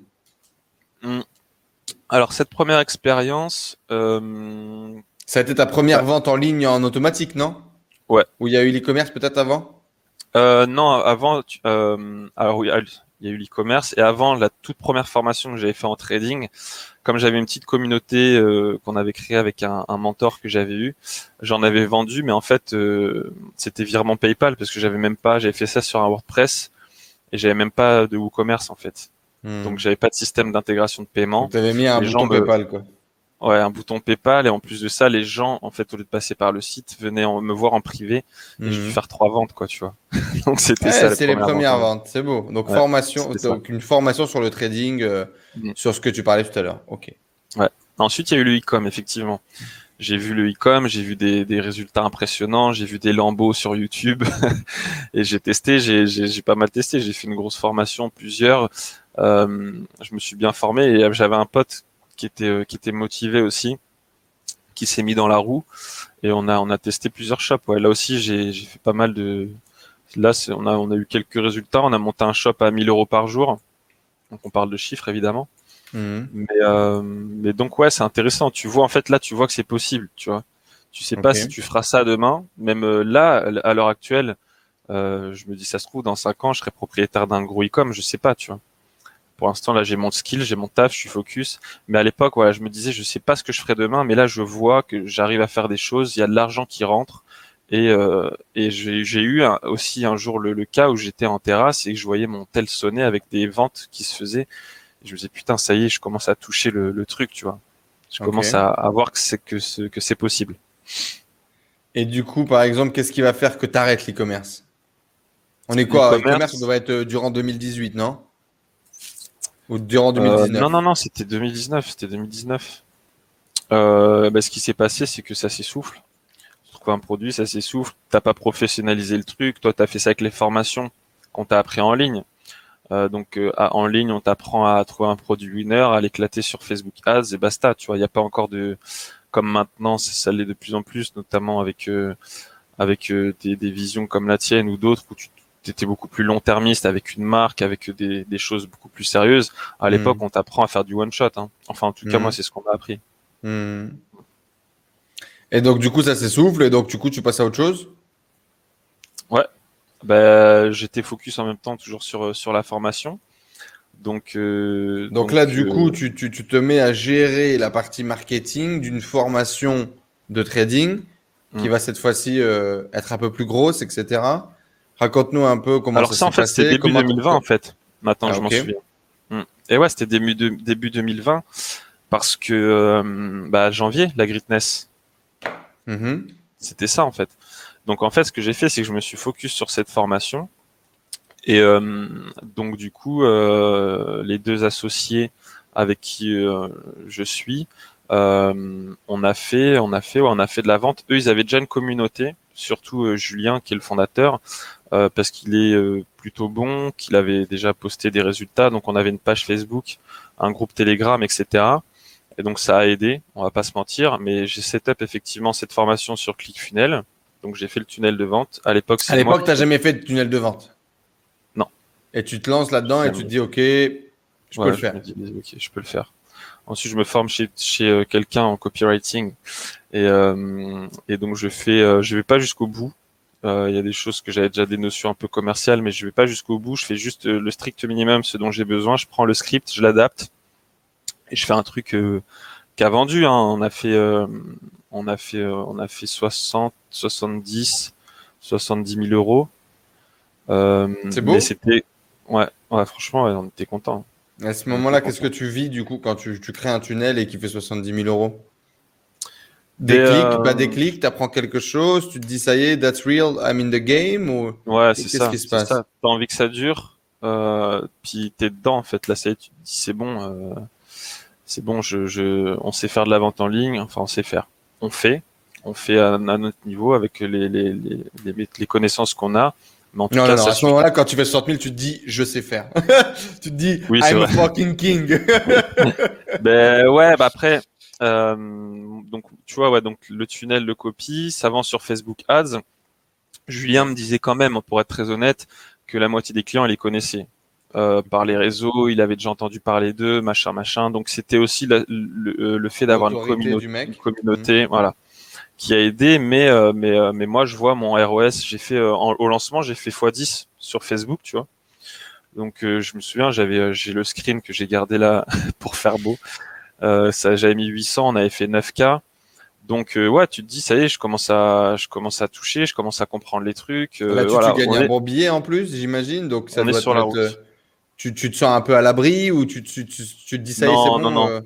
Alors cette première expérience, euh, Ça a été ta première vente en ligne en automatique, non? Ouais. Où il y a eu l'e-commerce peut-être avant euh, non avant, euh, alors oui, il y a eu l'e-commerce et avant la toute première formation que j'avais fait en trading, comme j'avais une petite communauté euh, qu'on avait créée avec un, un mentor que j'avais eu, j'en avais vendu, mais en fait euh, c'était virement PayPal parce que j'avais même pas, j'avais fait ça sur un WordPress et j'avais même pas de WooCommerce en fait, Hmm. donc j'avais pas de système d'intégration de paiement. tu avais mis un les bouton gens PayPal, quoi. Ouais, un bouton PayPal et en plus de ça, les gens, en fait, au lieu de passer par le site, venaient en- me voir en privé et j'ai Mhm. dû faire trois ventes, quoi, tu vois. Donc c'était Ouais, ça. c'est les première premières vente. ventes, c'est beau. Donc Ouais, formation, donc une formation sur le trading, euh, Mhm. sur ce que tu parlais tout à l'heure. Ok. Ensuite, il y a eu le e-com, effectivement. J'ai vu le e-com, j'ai vu des, des résultats impressionnants, j'ai vu des lambeaux sur YouTube et j'ai testé, j'ai, j'ai, j'ai pas mal testé. J'ai fait une grosse formation, plusieurs. Euh, je me suis bien formé et j'avais un pote qui était euh, qui était motivé aussi, qui s'est mis dans la roue et on a on a testé plusieurs shops. Ouais, là aussi, j'ai j'ai fait pas mal de. Là, on a on a eu quelques résultats. On a monté un shop à 1000 euros par jour. Donc on parle de chiffres évidemment. Mhm. Mais, euh, mais donc ouais, c'est intéressant. Tu vois, en fait, là, tu vois que c'est possible. Tu vois, tu sais pas si tu feras ça demain. Même euh, là, à l'heure actuelle, euh, je me dis, ça se trouve, dans cinq ans, je serai propriétaire d'un gros e-com. Je sais pas, tu vois. Pour l'instant, là, j'ai mon skill, j'ai mon taf, je suis focus. Mais à l'époque, voilà, je me disais, je sais pas ce que je ferai demain, mais là, je vois que j'arrive à faire des choses. Il y a de l'argent qui rentre. Et, euh, et j'ai j'ai eu un- aussi un jour le, le cas où j'étais en terrasse et que je voyais mon tel sonner avec des ventes qui se faisaient. Et je me disais putain ça y est, je commence à toucher le, le truc, tu vois. Je commence à, à voir que c'est que que c'est possible. Et du coup, par exemple, qu'est-ce qui va faire que tu arrêtes l'e-commerce? On est quoi? L'e-commerce- doit être euh, durant 2018, non? Ou durant Euh, 2019 non non non, c'était 2019, c'était 2019. Euh, bah, ce qui s'est passé, c'est que ça s'essouffle. Tu trouves un produit, ça s'essouffle. T'as pas professionnalisé le truc. Toi, t'as fait ça avec les formations qu'on t'a appris en ligne. Euh, donc euh, à- en ligne, on t'apprend à trouver un produit winner, à l'éclater sur Facebook Ads et basta. Tu vois, il n'y a pas encore de comme maintenant, ça l'est de plus en plus, notamment avec euh, avec euh, des, des visions comme la tienne ou d'autres où tu étais beaucoup plus long-termiste avec une marque, avec des, des choses beaucoup plus sérieuses. À l'époque, on t'apprend à faire du one shot. Hein. Enfin, en tout cas, Mhm. moi, c'est ce qu'on m'a appris. Hmm. Et donc, du coup, ça s'essouffle, et donc, du coup, tu passes à autre chose? Bah, j'étais focus en même temps toujours sur euh, sur la formation. Donc euh, Donc, là, du euh, coup, tu, tu, tu te mets à gérer la partie marketing d'une formation de trading qui va cette fois-ci euh, être un peu plus grosse, etc. Raconte-nous un peu comment alors ça ça en fait c'était début comment 2020 en fait. Maintenant Ah, je m'en souviens. Mm. Et ouais, c'était début de, début 2020 parce que euh, bah janvier la Greatness, Mhm. c'était ça en fait. Donc en fait ce que j'ai fait c'est que je me suis focus sur cette formation et euh, donc du coup euh, les deux associés avec qui je suis on a fait, on a fait, ouais, on a fait de la vente. Eux, ils avaient déjà une communauté, surtout euh, Julien, qui est le fondateur, euh, parce qu'il est euh, plutôt bon, qu'il avait déjà posté des résultats. Donc, on avait une page Facebook, un groupe Telegram, etc. Et donc, ça a aidé. On va pas se mentir, mais j'ai setup effectivement cette formation sur ClickFunnels. Donc, j'ai fait le tunnel de vente. À l'époque, À l'époque, n'as jamais fait de tunnel de vente? Non. Et tu te lances là-dedans et tu te dis, OK, je peux le faire. dis, ok, je peux le faire. Ensuite, je me forme chez, chez euh, quelqu'un en copywriting et, euh, et donc je fais, euh, je vais pas jusqu'au bout. Euh, Il y a des choses que j'avais déjà des notions un peu commerciales, mais je vais pas jusqu'au bout. Je fais juste euh, le strict minimum, ce dont j'ai besoin. Je prends le script, je l'adapte et je fais un truc euh, qui a vendu. Hein. On a fait, euh, on a fait, euh, on a fait 60, 70, 70 000 euros. Euh, C'est beau. C'était, ouais, ouais, franchement, ouais, on était contents. À ce moment-là, qu'est-ce que tu vis du coup quand tu, tu crées un tunnel et qui fait 70 000 euros? Déclic, euh, pas déclic, t'apprends quelque chose, tu te dis ça y est, that's real, I'm in the game ou Ouais, c'est qu'est-ce ça. qui se passe ça. T'as envie que ça dure, euh, puis t'es dedans en fait. Là, ça y est, tu te dis c'est bon, euh, c'est bon. Je, je, on sait faire de la vente en ligne. Enfin, on sait faire. On fait, on fait à, à notre niveau avec les les les, les, les connaissances qu'on a. Mais en tout Non, cas, non, non, à ce moment-là, quand tu fais 60 000, tu te dis, je sais faire. tu te dis, Oui, I'm a fucking king. Ben ouais, bah après, euh, donc tu vois, ouais, donc le tunnel de copie, ça vend sur Facebook Ads. Julien me disait quand même, pour être très honnête, que la moitié des clients, il les connaissait euh, par les réseaux, il avait déjà entendu parler d'eux, machin, machin. Donc c'était aussi la- le, euh, le fait d'avoir une une communauté, voilà, qui a aidé. Mais euh, mais euh, mais moi, je vois mon ROS, j'ai fait euh, en- au lancement, j'ai fait x10 sur Facebook, tu vois. Donc euh, je me souviens, j'avais j'ai le screen que j'ai gardé là pour faire beau. Euh, ça j'avais mis 800, on avait fait 9K. Donc euh, ouais, tu te dis ça y est, je commence à je commence à toucher, je commence à comprendre les trucs. euh, Là, tu, voilà, tu gagnes un est- bon billet en plus, j'imagine. Donc, ça On est doit sur te la route. euh, Tu, tu te sens un peu à l'abri ou tu, tu, tu, tu te dis ça y est, c'est bon. non, non.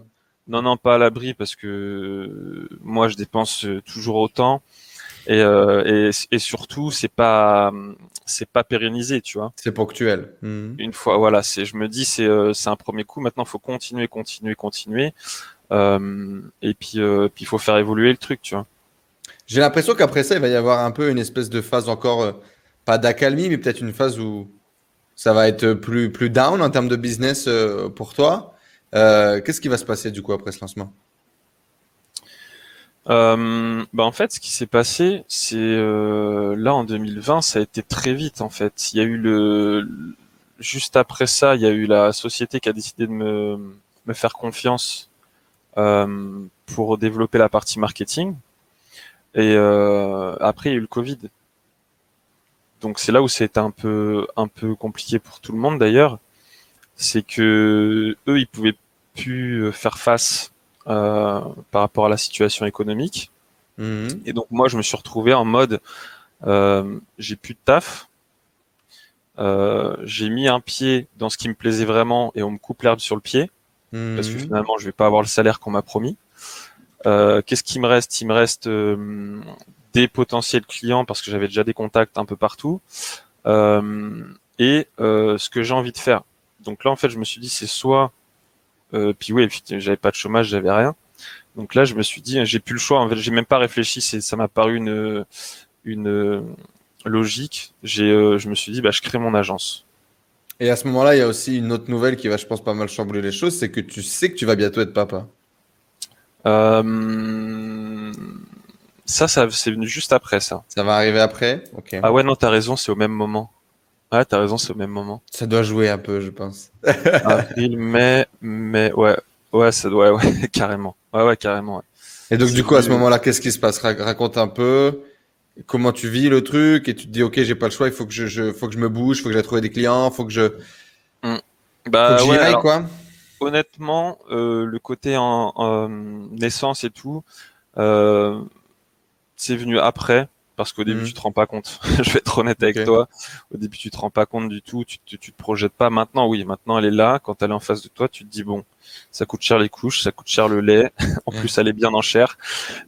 Non, non, pas à l'abri parce que moi je dépense toujours autant et, euh, et, et surtout c'est pas c'est pas pérennisé, tu vois. c'est ponctuel. Mhm. Une fois, voilà, c'est je me dis c'est euh, c'est un premier coup. Maintenant, faut continuer, continuer, continuer. Euh, et puis euh, puis il faut faire évoluer le truc, tu vois. J'ai l'impression qu'après ça, il va y avoir un peu une espèce de phase encore, euh, pas d'accalmie, mais peut-être une phase où ça va être plus, plus down en termes de business pour toi. Qu'est-ce qui va se passer du coup après ce lancement? Euh, bah en fait, ce qui s'est passé, c'est euh, là en 2020, ça a été très vite en fait. Il y a eu le juste après ça, il y a eu la société qui a décidé de me me faire confiance euh, pour développer la partie marketing. Et euh, après, il y a eu le Covid. Donc c'est là où c'était un peu un peu compliqué pour tout le monde d'ailleurs. C'est que eux, ils pouvaient plus faire face euh, par rapport à la situation économique. Mhm. Et donc moi, je me suis retrouvé en mode, euh, j'ai plus de taf, euh, j'ai mis un pied dans ce qui me plaisait vraiment et on me coupe l'herbe sur le pied parce que Mhm. finalement, je vais pas avoir le salaire qu'on m'a promis. Euh, Qu'est-ce qui me reste? Il me reste euh, des potentiels clients parce que j'avais déjà des contacts un peu partout euh, et euh, ce que j'ai envie de faire. Donc là, en fait, je me suis dit, c'est soit euh, puis oui, j'avais pas de chômage, j'avais rien. Donc là, je me suis dit, j'ai plus le choix. En fait, j'ai même pas réfléchi. C'est, ça m'a paru une une euh, logique. J'ai, euh, je me suis dit, bah, je crée mon agence. Et à ce moment-là, il y a aussi une autre nouvelle qui va, je pense, pas mal chambouler les choses, c'est que tu sais que tu vas bientôt être papa. Euh, ça, ça, c'est venu juste après ça. Ça va arriver après? Ok. Ah ouais, non, t'as raison, c'est au même moment. Ah, t'as raison, c'est au même moment. Ça doit jouer un peu, je pense. Avril, mai, mai, ouais, ouais, ça doit, ouais, carrément. Ouais, ouais, carrément. Ouais. Et donc, du coup, à ce moment-là, qu'est-ce qui se passe? Ra- Raconte un peu comment tu vis le truc? Et tu te dis, ok, j'ai pas le choix, il faut que je, je- faut que je me bouge, faut que j'aille trouver des clients, faut que je, faut Bah que ouais, aille, alors, quoi. honnêtement, euh, le côté en, en naissance et tout, euh, c'est venu après, parce qu'au début Mhm. tu te rends pas compte. Je vais être honnête avec toi. Au début tu te rends pas compte du tout, tu te, tu te projettes pas. Maintenant oui, maintenant elle est là. Quand elle est en face de toi, tu te dis bon, ça coûte cher les couches, ça coûte cher le lait. en plus elle est bien en chair.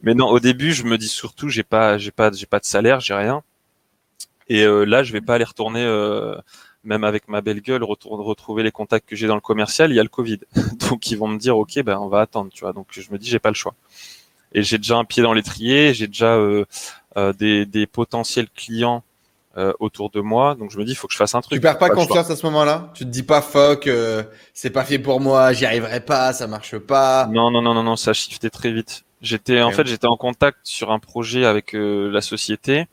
Mais non, au début je me dis surtout j'ai pas, j'ai pas, j'ai pas de salaire, j'ai rien. Et euh, là je vais pas aller retourner. euh, même avec ma belle gueule, retourne retrouver les contacts que j'ai dans le commercial, il y a le Covid. Donc ils vont me dire ok ben on va attendre, tu vois. Donc je me dis j'ai pas le choix. Et j'ai déjà un pied dans l'étrier, j'ai déjà euh, des, des potentiels clients euh, autour de moi, donc je me dis il faut que je fasse un truc. Tu perds pas confiance à ce moment-là? Tu te dis pas, fuck, euh, c'est pas fait pour moi, j'y arriverai pas, ça marche pas. Non non non non non, ça a shifté très vite. J'étais en fait j'étais en contact sur un projet avec euh, la société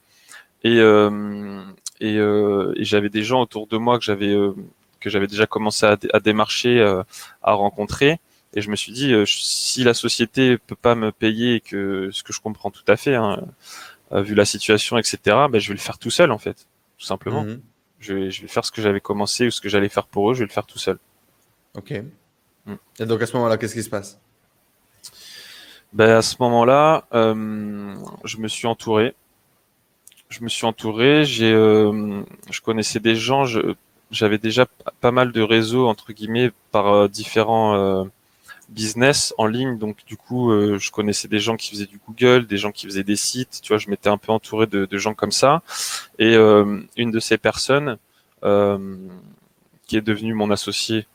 et euh, et, euh, et j'avais des gens autour de moi que j'avais euh, que j'avais déjà commencé à, dé- à démarcher, euh, à rencontrer. Et je me suis dit, euh, si la société peut pas me payer que ce que je comprends tout à fait, hein, euh, vu la situation, etc., ben, je vais le faire tout seul en fait, tout simplement. Mhm. Je, vais, je vais faire ce que j'avais commencé ou ce que j'allais faire pour eux, je vais le faire tout seul. Ok. Mm. Et donc, à ce moment-là, qu'est-ce qui se passe? Ben, à ce moment-là, euh, je me suis entouré. Je me suis entouré. J'ai, euh, je connaissais des gens. J'avais déjà pas mal de réseaux entre guillemets par euh, différents euh, business en ligne. Donc du coup, euh, je connaissais des gens qui faisaient du Google, des gens qui faisaient des sites. Tu vois, je m'étais un peu entouré de, de, gens comme ça. Et euh, une de ces personnes euh, qui est devenue mon associé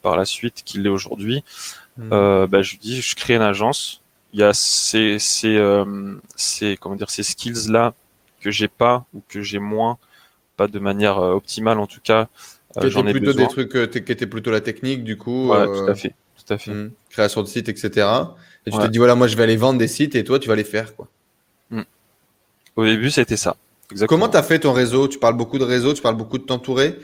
par la suite, qui l'est aujourd'hui, mmh. bah, je lui dis, je crée une agence. Il y a ces, ces, ces comment dire, ces skills là que j'ai pas ou que j'ai moins, pas de manière optimale en tout cas. J'en ai plutôt des trucs qui étaient plutôt la technique du coup. Ouais, tout à fait tout à fait. Mmh. Création de sites, etc. Et tu te dis, voilà, moi, je vais aller vendre des sites et toi, tu vas les faire, quoi. Mmh. Au début, c'était ça. Exactement. Comment tu as fait ton réseau? Tu parles beaucoup de réseau, tu parles beaucoup de t'entourer.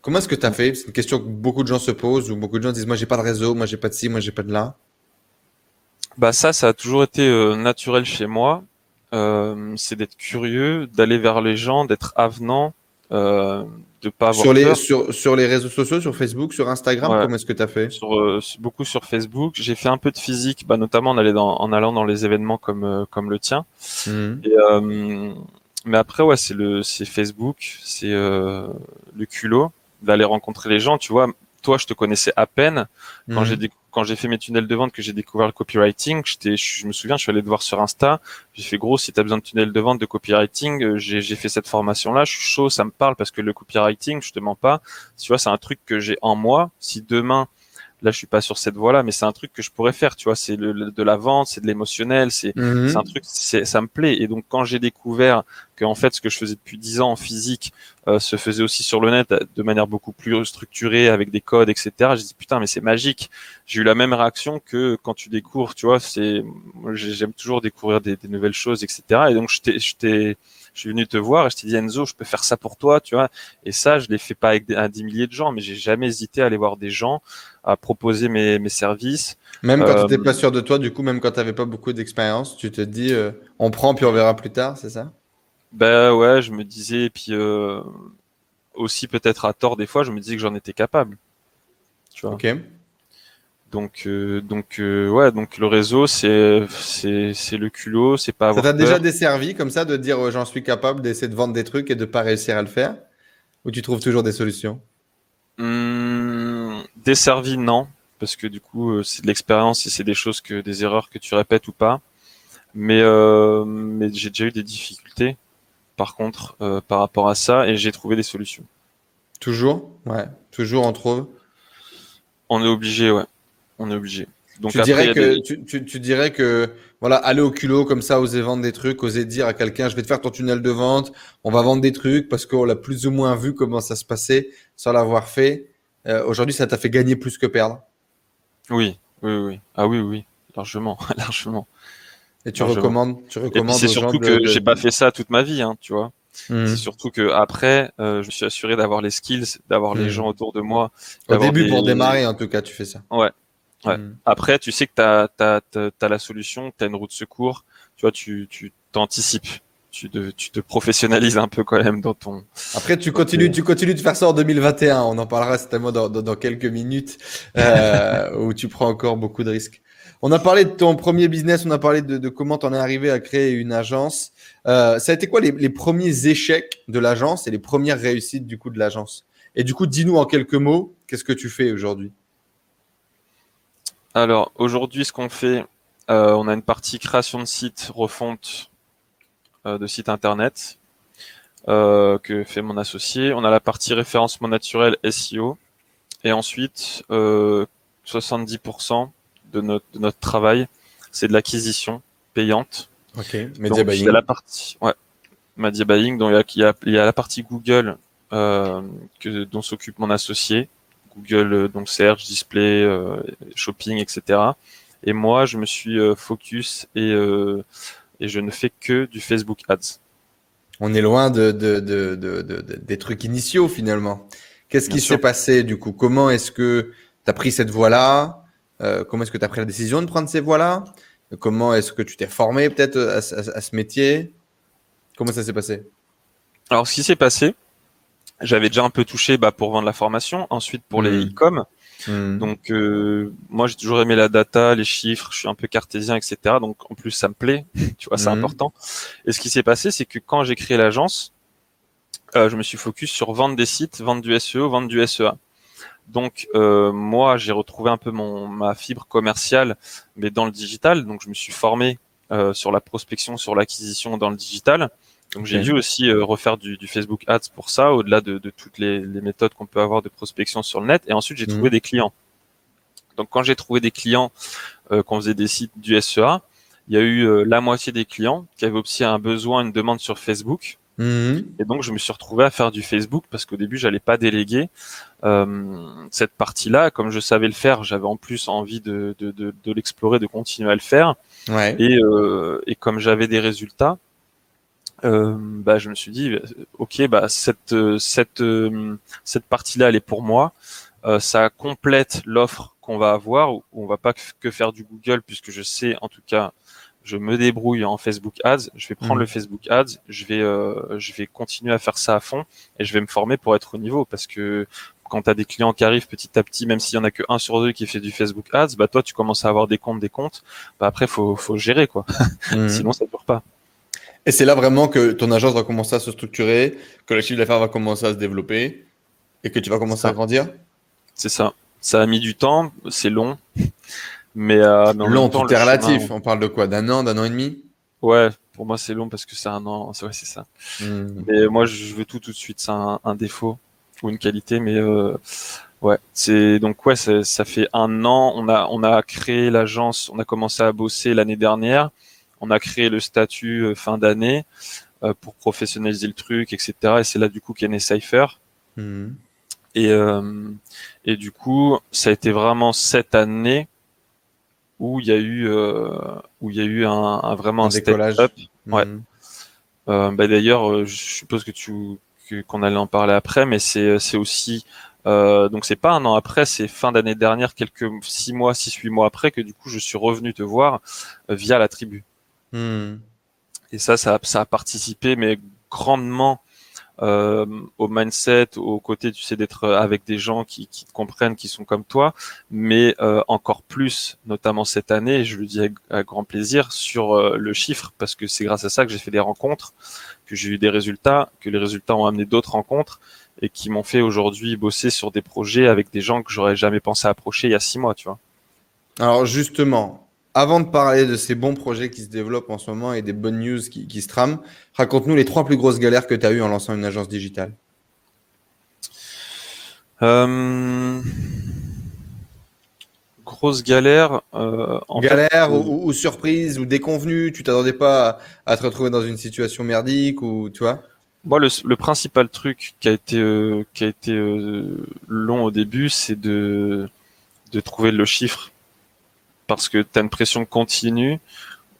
Comment est-ce que tu as fait? C'est une question que beaucoup de gens se posent, ou beaucoup de gens disent, moi, j'ai pas de réseau, moi, j'ai pas de ci, moi, j'ai pas de là. Bah, ça, ça a toujours été euh, naturel chez moi. Euh, c'est d'être curieux, d'aller vers les gens, d'être avenant, euh, de pas avoir sur les sur, sur les réseaux sociaux, sur Facebook, sur Instagram, comment est-ce que tu as fait sur, euh, beaucoup sur Facebook. J'ai fait un peu de physique, bah, notamment en, dans, en allant dans les événements comme euh, comme le tien. Mhm. Et, euh, mais après, ouais, c'est le c'est Facebook, c'est le culot d'aller rencontrer les gens. Tu vois, toi, je te connaissais à peine quand mhm. j'ai quand j'ai fait mes tunnels de vente que j'ai découvert le copywriting. Je me souviens, je suis allé te voir sur Insta. J'ai fait gros, si tu as besoin de tunnels de vente de copywriting, euh, j'ai fait cette formation là. Je suis chaud, ça me parle parce que le copywriting, je te mens pas. Tu vois, c'est un truc que j'ai en moi. Si demain là je suis pas sur cette voie là mais c'est un truc que je pourrais faire tu vois c'est le, de la vente c'est de l'émotionnel c'est mhm. un truc ça me plaît. Et donc quand j'ai découvert que en fait ce que je faisais depuis dix ans en physique euh, se faisait aussi sur le net de manière beaucoup plus structurée avec des codes etc j'ai dit putain mais c'est magique. J'ai eu la même réaction que quand tu découvres tu vois c'est j'aime toujours découvrir des, des, nouvelles choses etc et donc je t'ai je suis venu te voir et je t'ai dit Enzo, je peux faire ça pour toi, tu vois. Et ça, je l'ai fait pas avec un dix milliers de gens, mais j'ai jamais hésité à aller voir des gens, à proposer mes, mes services. Même quand tu n'étais euh, pas sûr de toi, du coup, même quand tu n'avais pas beaucoup d'expérience, tu te dis, euh, on prend puis on verra plus tard, c'est ça? Ben ouais, je me disais, et puis euh, aussi peut-être à tort des fois, je me disais que j'en étais capable. Tu vois. Ok. Donc, euh, donc euh, ouais, donc le réseau, c'est c'est le culot, c'est pas. Ça t'a déjà desservi comme ça de dire j'en suis capable d'essayer de vendre des trucs et de pas réussir à le faire, ou tu trouves toujours des solutions? Hum, Desservi non, parce que du coup euh, c'est de l'expérience et c'est des choses que des erreurs que tu répètes ou pas. Mais mais j'ai déjà eu des difficultés, par contre, par rapport à ça, et j'ai trouvé des solutions. Toujours, ouais, toujours on trouve? On est obligé, ouais on est obligé. Donc tu, dirais que, tu, dirais que voilà, aller au culot comme ça, oser vendre des trucs, oser dire à quelqu'un, je vais te faire ton tunnel de vente, on va vendre des trucs parce qu'on l'a plus ou moins vu comment ça se passait sans l'avoir fait. Euh, aujourd'hui, ça t'a fait gagner plus que perdre. Oui, oui, oui. Ah oui, oui, largement, largement. Et tu recommandes, tu recommandes. C'est surtout que j'ai pas fait ça toute ma vie, hein, tu vois. Mmh. C'est surtout que après, euh, je me suis assuré d'avoir les skills, d'avoir les mmh. gens autour de moi. Au début, pour démarrer, en tout cas, tu fais ça. Ouais, Mm. Après, tu sais que tu as, as, la solution, tu as une route de secours, tu vois, tu t'anticipes. Tu, te, tu te professionnalises un peu quand même dans ton. Après, tu continues, tu continues de faire ça en 2021. On en parlera certainement dans, dans, dans quelques minutes euh, où tu prends encore beaucoup de risques. On a parlé de ton premier business, on a parlé de, de comment tu en es arrivé à créer une agence. Euh, ça a été quoi les, les premiers échecs de l'agence et les premières réussites du coup de l'agence? Et du coup, dis-nous en quelques mots, qu'est-ce que tu fais aujourd'hui? Alors aujourd'hui, ce qu'on fait, euh, on a une partie création de site, refonte euh, de site internet euh, que fait mon associé. On a la partie référencement naturel SEO et ensuite 70% de notre, de notre travail, c'est de l'acquisition payante. Ok. Media buying. Il y a la partie, ouais, media buying. Donc il y a, il y a la partie Google que dont s'occupe mon associé Google euh, donc search, display, euh, shopping, etc. Et moi, je me suis euh, focus et et je ne fais que du Facebook Ads. On est loin de, de, de, de des trucs initiaux finalement. Qu'est-ce qui s'est passé du coup? Comment est-ce que tu as pris cette voie-là? Comment est-ce que tu as pris la décision de prendre ces voies-là? Comment est-ce que tu t'es formé peut-être à, à, ce métier? Comment ça s'est passé? Alors, ce qui s'est passé, j'avais déjà un peu touché bah, pour vendre la formation, ensuite pour les hmm. e-com. Hmm. Donc euh, moi j'ai toujours aimé la data, les chiffres, je suis un peu cartésien, etc. Donc en plus ça me plaît, tu vois, c'est hmm. important. Et ce qui s'est passé, c'est que quand j'ai créé l'agence, euh, je me suis focus sur vendre des sites, vendre du SEO, vendre du SEA. Donc euh, moi, j'ai retrouvé un peu mon ma fibre commerciale, mais dans le digital. Donc je me suis formé euh, sur la prospection, sur l'acquisition dans le digital. Donc j'ai dû aussi euh, refaire du, du, Facebook Ads pour ça, au-delà de, de, toutes les, les méthodes qu'on peut avoir de prospection sur le net. Et ensuite j'ai trouvé mhm. des clients. Donc quand j'ai trouvé des clients, euh, qu'on faisait des sites du SEA, il y a eu euh, la moitié des clients qui avaient aussi un besoin, une demande sur Facebook. Mhm. Et donc je me suis retrouvé à faire du Facebook parce qu'au début j'allais pas déléguer euh, cette partie-là. Comme je savais le faire, j'avais en plus envie de, de, de, de l'explorer, de continuer à le faire. Ouais. Et, euh, et comme j'avais des résultats, euh, bah, je me suis dit, ok, bah cette cette cette partie-là, elle est pour moi. Euh, ça complète l'offre qu'on va avoir. Où on va pas que faire du Google puisque je sais, en tout cas, je me débrouille en Facebook Ads, je vais prendre mhm. le Facebook Ads, je vais euh, je vais continuer à faire ça à fond et je vais me former pour être au niveau parce que quand tu as des clients qui arrivent petit à petit, même s'il y en a que un sur deux qui fait du Facebook Ads, bah toi tu commences à avoir des comptes, des comptes, bah après faut faut gérer quoi, mhm. sinon ça dure pas. Et c'est là vraiment que ton agence va commencer à se structurer, que le chiffre d'affaires va commencer à se développer et que tu vas commencer à grandir. C'est ça. Ça a mis du temps, c'est long. Mais, euh, long, tout est relatif. On parle de quoi? D'un an, d'un an et demi? Ouais, pour moi c'est long parce que c'est un an. Ouais, c'est ça. Hmm. Mais moi je veux tout tout de suite. C'est un, défaut ou une qualité, mais euh, ouais. C'est donc ouais, ça fait un an. On a on a créé l'agence. On a commencé à bosser l'année dernière. On a créé le statut euh, fin d'année euh, pour professionnaliser le truc, etc. Et c'est là du coup qu'est né Cypher. Hmm. Et, euh, et du coup, ça a été vraiment cette année où il y a eu euh, où il y a eu un, un vraiment un, step up. Ouais. Mhm. Euh, bah d'ailleurs, je suppose que tu qu'on allait en parler après, mais c'est c'est aussi euh, donc c'est pas un an après, c'est fin d'année dernière, quelques six mois, six huit mois après que du coup je suis revenu te voir via la tribu. Mhm. Et ça, ça, a participé mais grandement euh, au mindset, au côté, tu sais, d'être avec des gens qui, comprennent, qui sont comme toi, mais euh, encore plus, notamment cette année, je le dis avec, grand plaisir, sur euh, le chiffre, parce que c'est grâce à ça que j'ai fait des rencontres, que j'ai eu des résultats, que les résultats ont amené d'autres rencontres et qui m'ont fait aujourd'hui bosser sur des projets avec des gens que j'aurais jamais pensé approcher il y a six mois, tu vois. Alors justement, avant de parler de ces bons projets qui se développent en ce moment et des bonnes news qui, se trament, raconte-nous les trois plus grosses galères que tu as eues en lançant une agence digitale. Euh... Grosse galère. Euh, galère ou, surprise ou déconvenue, tu t'attendais pas à, te retrouver dans une situation merdique ou tu vois? Moi, le, principal truc qui a été euh, qui a été euh, long au début, c'est de de trouver le chiffre parce que tu as une pression continue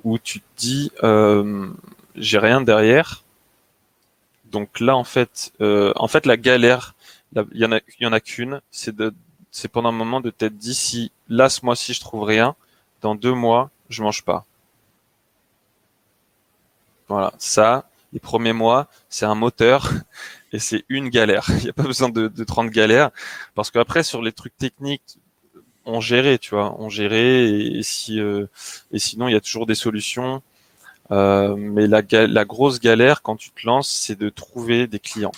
où tu te dis euh, j'ai rien derrière. Donc là en fait, euh, en fait la galère, il y en a, il y en a qu'une, c'est de, c'est pendant un moment de t'être dit si là ce mois-ci je trouve rien, dans deux mois je mange pas. Voilà, ça, les premiers mois, c'est un moteur et c'est une galère. Il n'y a pas besoin de, de 30 galères parce qu'après sur les trucs techniques, on gérait, tu vois, on gérait et, si euh, et sinon il y a toujours des solutions. Euh, mais la, la grosse galère quand tu te lances, c'est de trouver des clients.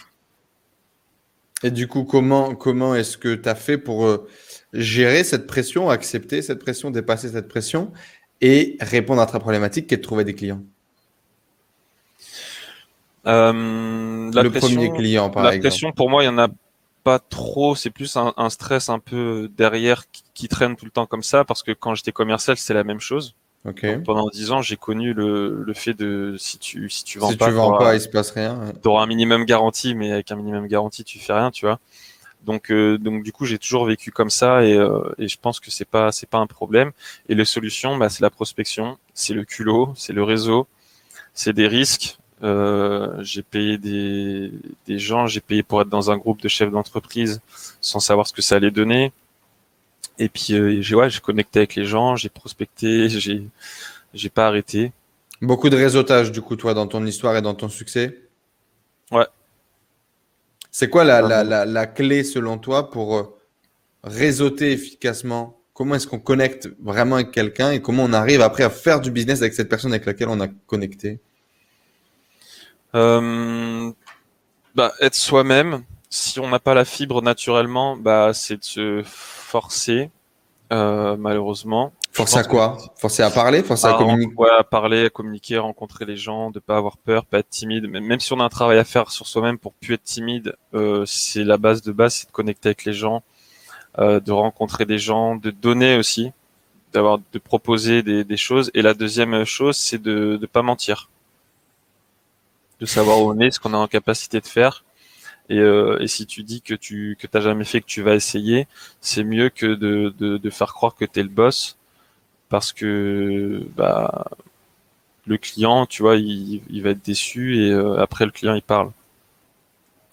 Et du coup, comment comment est-ce que tu as fait pour euh, gérer cette pression, accepter cette pression, dépasser cette pression et répondre à ta problématique qui est de trouver des clients? La Le premier client, par la pression, pour moi, il y en a pas trop, c'est plus un, stress un peu derrière qui, traîne tout le temps comme ça, parce que quand j'étais commercial, c'est la même chose. pendant dix ans, j'ai connu le, le fait de si tu si tu vends pas, tu vends pas, il se passe rien. Tu auras un minimum garantie, mais avec un minimum garantie, tu fais rien, tu vois. Donc euh, donc du coup, j'ai toujours vécu comme ça et, euh, et je pense que c'est pas c'est pas un problème. Et les solutions, bah, c'est la prospection, c'est le culot, c'est le réseau, c'est des risques, euh, j'ai payé des, des gens, j'ai payé pour être dans un groupe de chefs d'entreprise sans savoir ce que ça allait donner. Et puis euh, j'ai ouais, j'ai connecté avec les gens, j'ai prospecté, j'ai j'ai pas arrêté. Beaucoup de réseautage du coup toi dans ton histoire et dans ton succès. Ouais. C'est quoi la, la, la, la, clé selon toi pour euh, réseauter efficacement? Comment est-ce qu'on connecte vraiment avec quelqu'un et comment on arrive après à faire du business avec cette personne avec laquelle on a connecté? Euh, bah, être soi-même, si on n'a pas la fibre naturellement, bah c'est de se forcer, euh, malheureusement. Forcer à quoi? Forcer à parler? Forcer à, à communiquer ouais, à parler, à communiquer, à rencontrer les gens, de pas avoir peur, pas être timide. Mais même si on a un travail à faire sur soi-même pour plus être timide, euh, c'est la base de base, c'est de connecter avec les gens, euh, de rencontrer des gens, de donner aussi, d'avoir, de proposer des, des choses. Et la deuxième chose, c'est de ne pas mentir, de savoir où on est, ce qu'on a en capacité de faire. Et, euh, et si tu dis que tu que t'as jamais fait, que tu vas essayer, c'est mieux que de, de, de faire croire que tu es le boss parce que bah le client, tu vois, il, il va être déçu et euh, après le client il parle.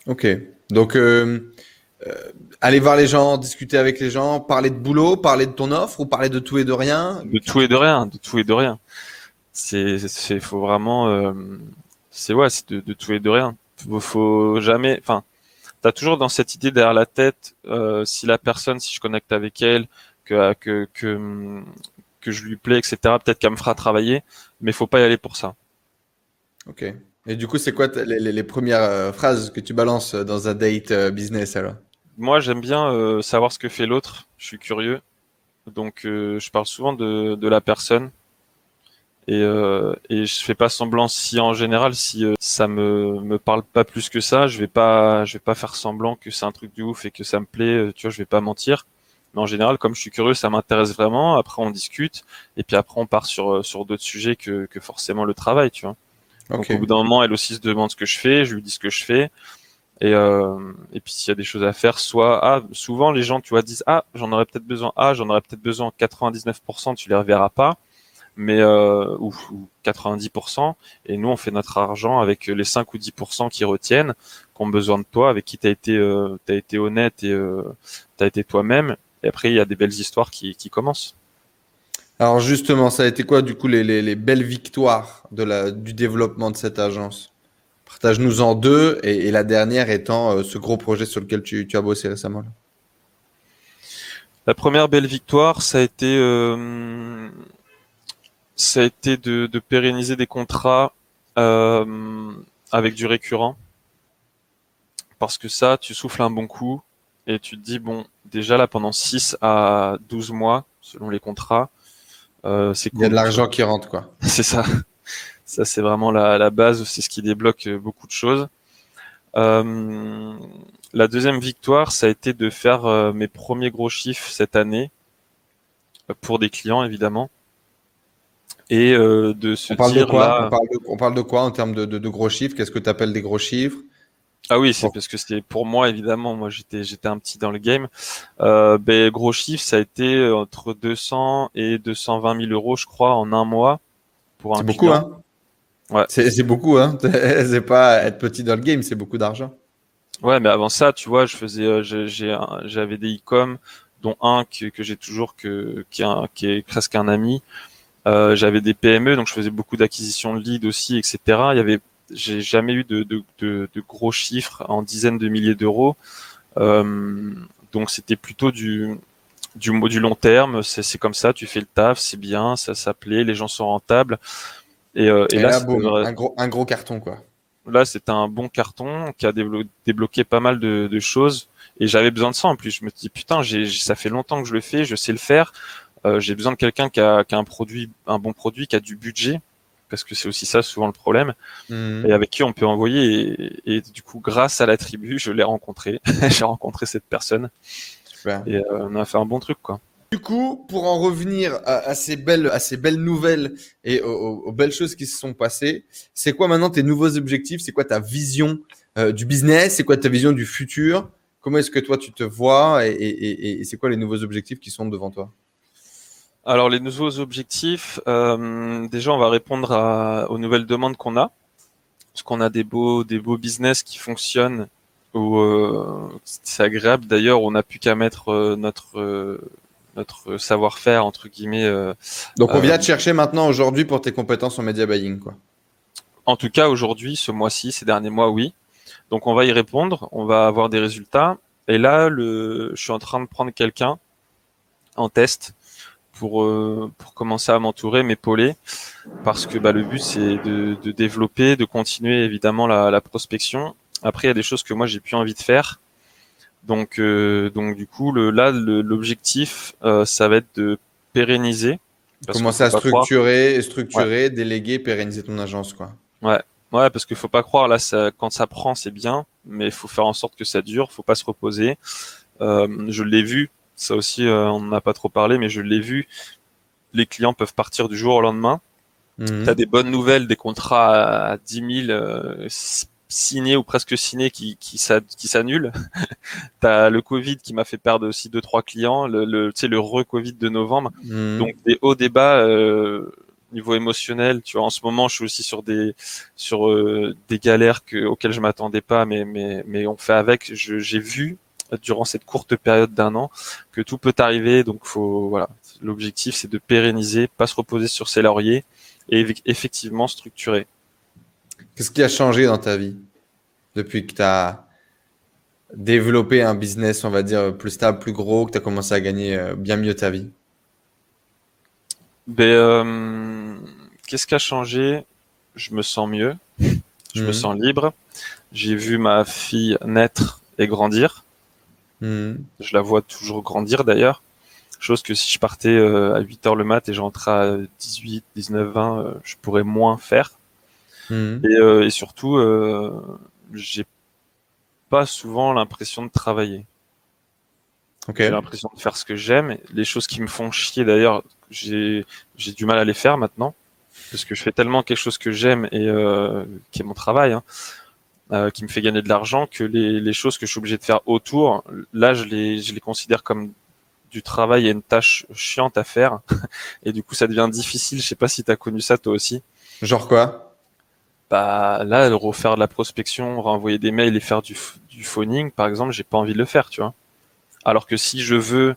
Ok. Donc euh, euh, aller voir les gens, discuter avec les gens, parler de boulot, parler de ton offre ou parler de tout et de rien? De tout et de rien, de tout et de rien. C'est c'est faut vraiment euh, c'est ouais, c'est de, de, tout et de rien. Faut, faut jamais enfin tu as toujours dans cette idée derrière la tête euh, si la personne si je connecte avec elle que que que que je lui plais, etc. Peut-être qu'elle me fera travailler, mais faut pas y aller pour ça. Ok. Et du coup, c'est quoi les, les, les, premières euh, phrases que tu balances dans un date euh, business alors? Moi, j'aime bien euh, savoir ce que fait l'autre. Je suis curieux, donc euh, je parle souvent de, de la personne et, euh, et je fais pas semblant. Si en général, si ça me me parle pas plus que ça, je vais pas je vais pas faire semblant que c'est un truc de ouf et que ça me plaît. Tu vois, je vais pas mentir. Mais en général, comme je suis curieux, ça m'intéresse vraiment. Après, on discute et puis après, on part sur sur d'autres sujets que que forcément le travail, tu vois. Donc Ok. au bout d'un moment, elle aussi se demande ce que je fais, je lui dis ce que je fais. Et, euh, et puis s'il y a des choses à faire, soit ah, souvent les gens tu vois disent ah j'en aurais peut-être besoin ah j'en aurais peut-être besoin 99% tu les reverras pas mais euh, ou, ou 90% et nous on fait notre argent avec les 5 ou 10% qui retiennent qui ont besoin de toi avec qui t'as été euh, t'as été honnête et euh, t'as été toi-même et après il y a des belles histoires qui, qui commencent. Alors justement, ça a été quoi du coup les, les, les belles victoires de la, du développement de cette agence? Partage-nous en deux et, et, la dernière étant euh, ce gros projet sur lequel tu, tu as bossé récemment. Là. La première belle victoire, ça a été, euh, ça a été de, de pérenniser des contrats euh, avec du récurrent. Parce que ça, tu souffles un bon coup et tu te dis, bon, déjà là, pendant 6 à 12 mois, selon les contrats, euh, c'est Il y a de l'argent qui rentre, quoi. C'est ça. Ça, c'est vraiment la, la base, c'est ce qui débloque beaucoup de choses. Euh, la deuxième victoire, ça a été de faire euh, mes premiers gros chiffres cette année pour des clients, évidemment. Et euh, de se on parle dire de quoi là... on, parle de, on parle de quoi en termes de, de, de gros chiffres? Qu'est-ce que tu appelles des gros chiffres? Ah oui, c'est parce que c'était pour moi, évidemment. Moi, j'étais j'étais un petit dans le game. Euh, ben, gros chiffres, ça a été entre 200 et 220 000 euros, je crois, en un mois pour un C'est beaucoup, hein? Ouais. C'est beaucoup, hein C'est pas être petit dans le game, c'est beaucoup d'argent. Ouais, mais avant ça, tu vois, je faisais, euh, j'ai- j'ai un- j'avais des e-com, dont un que, que j'ai toujours, que, qui, est un- qui est presque un ami. Euh, j'avais des PME, donc je faisais beaucoup d'acquisitions de leads aussi, etc. Il y avait, j'ai jamais eu de, de, de, de gros chiffres en dizaines de milliers d'euros. Euh, donc c'était plutôt du, du, mot- du long terme. C'est c'est comme ça, tu fais le taf, c'est bien, ça, ça plaît, les gens sont rentables. Et, euh, et Et, là, là, boum, un gros, un gros carton, quoi. là c'était un bon carton qui a déblo- débloqué pas mal de, de choses et j'avais besoin de ça en plus je me dis putain j'ai j'ai- ça fait longtemps que je le fais je sais le faire Euh, j'ai besoin de quelqu'un qui a, qui a un produit un bon produit qui a du budget parce que c'est aussi ça souvent le problème Mhm. et avec qui on peut envoyer et, et du coup grâce à la tribu je l'ai rencontré. J'ai rencontré cette personne. Super. et euh, on a fait un bon truc quoi. Du coup, pour en revenir à, à ces belles, à ces belles nouvelles et aux, aux- aux belles choses qui se sont passées, c'est quoi maintenant tes nouveaux objectifs? C'est quoi ta vision euh, du business? C'est quoi ta vision du futur? Comment est-ce que toi tu te vois? Et, et- et- et c'est quoi les nouveaux objectifs qui sont devant toi? Alors les nouveaux objectifs, euh, déjà on va répondre à- aux nouvelles demandes qu'on a, parce qu'on a des beaux des beaux business qui fonctionnent. Où, euh, c'est agréable d'ailleurs, on n'a plus qu'à mettre euh, notre euh, notre savoir-faire entre guillemets. euh, Donc on vient te chercher maintenant aujourd'hui pour tes compétences en media buying, quoi. en tout cas aujourd'hui, ce mois-ci, ces derniers mois, oui. Donc on va y répondre, on va avoir des résultats. Et là, le, je suis en train de prendre quelqu'un en test pour euh, pour commencer à m'entourer, m'épauler, parce que bah, le but c'est de, de développer, de continuer évidemment la, la prospection. Après, il y a des choses que moi j'ai plus envie de faire Donc, euh, donc du coup, le, là, l'objectif, euh, ça va être de pérenniser. Commencer à structurer, structurer, déléguer, pérenniser ton agence, quoi. Ouais, ouais, parce qu'il faut pas croire là, ça, quand ça prend, c'est bien, mais il faut faire en sorte que ça dure. Faut pas se reposer. Je l'ai vu, ça aussi, euh, on n'en a pas trop parlé, mais je l'ai vu. Les clients peuvent partir du jour au lendemain. Mhm. Tu as des bonnes nouvelles, des contrats à 10 000 euh, signés ou presque signés qui, qui, qui s'annulent. tu as le Covid qui m'a fait perdre aussi deux trois clients, le, le, tu sais, le re-Covid de novembre. Mhm. Donc des hauts débats euh, niveau émotionnel. Tu vois, en ce moment, je suis aussi sur des sur euh, des galères que, auxquelles je m'attendais pas, mais mais mais on fait avec. J'ai vu durant cette courte période d'un an que tout peut arriver. Donc faut voilà, l'objectif c'est de pérenniser, pas se reposer sur ses lauriers et effectivement structurer. Qu'est-ce qui a changé dans ta vie depuis que tu as développé un business, on va dire, plus stable, plus gros, que tu as commencé à gagner euh, bien mieux ta vie? Ben, euh, Qu'est-ce qui a changé? Je me sens mieux, je me mhm. sens libre. J'ai vu ma fille naître et grandir. Mhm. Je la vois toujours grandir d'ailleurs. Chose que si je partais euh, à 8 heures le mat et je rentrais à 18, 19, 20, je pourrais moins faire. Et, euh, et, surtout, euh, j'ai pas souvent l'impression de travailler. J'ai l'impression de faire ce que j'aime. Les choses qui me font chier d'ailleurs, j'ai du mal à les faire maintenant parce que je fais tellement quelque chose que j'aime et qui est mon travail. Hein. Euh, qui me fait gagner de l'argent, que les, les, choses que je suis obligé de faire autour, là, je les, je les considère comme du travail et une tâche chiante à faire. et du coup, ça devient difficile. Je sais pas si tu as connu ça toi aussi. Genre quoi? Bah là, refaire de la prospection, renvoyer des mails et faire du, du phoning, par exemple, j'ai pas envie de le faire, tu vois. Alors que si je veux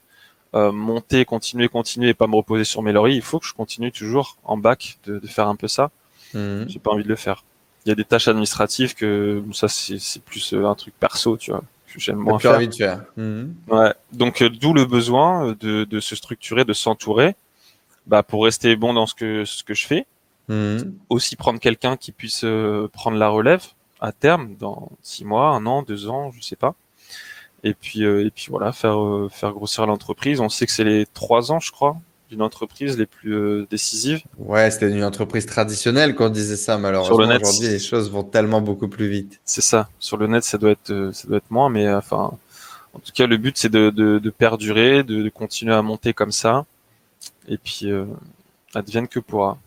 euh, monter, continuer, continuer et pas me reposer sur mes lauriers, il faut que je continue toujours en bac de, de faire un peu ça. Mmh. J'ai pas envie de le faire y a des tâches administratives que ça c'est plus euh, un truc perso, tu vois, que j'aime moins faire. Envie de faire. Mhm. Ouais. Donc euh, d'où le besoin de, de se structurer, de s'entourer, bah pour rester bon dans ce que ce que je fais. Mhm. Aussi prendre quelqu'un qui puisse euh, prendre la relève à terme dans six mois, un an, deux ans, je sais pas. Et puis et puis voilà, faire faire grossir l'entreprise. On sait que c'est les trois ans, je crois, d'une entreprise les plus euh, décisives. Ouais, c'était une entreprise traditionnelle quand on disait ça, malheureusement. aujourd'hui, les choses vont tellement beaucoup plus vite. C'est ça. Sur le net, ça doit être, euh, ça doit être moins, mais euh, enfin, en tout cas, le but, c'est de, de, de, perdurer, de, de, continuer à monter comme ça, et puis euh, advienne que pourra.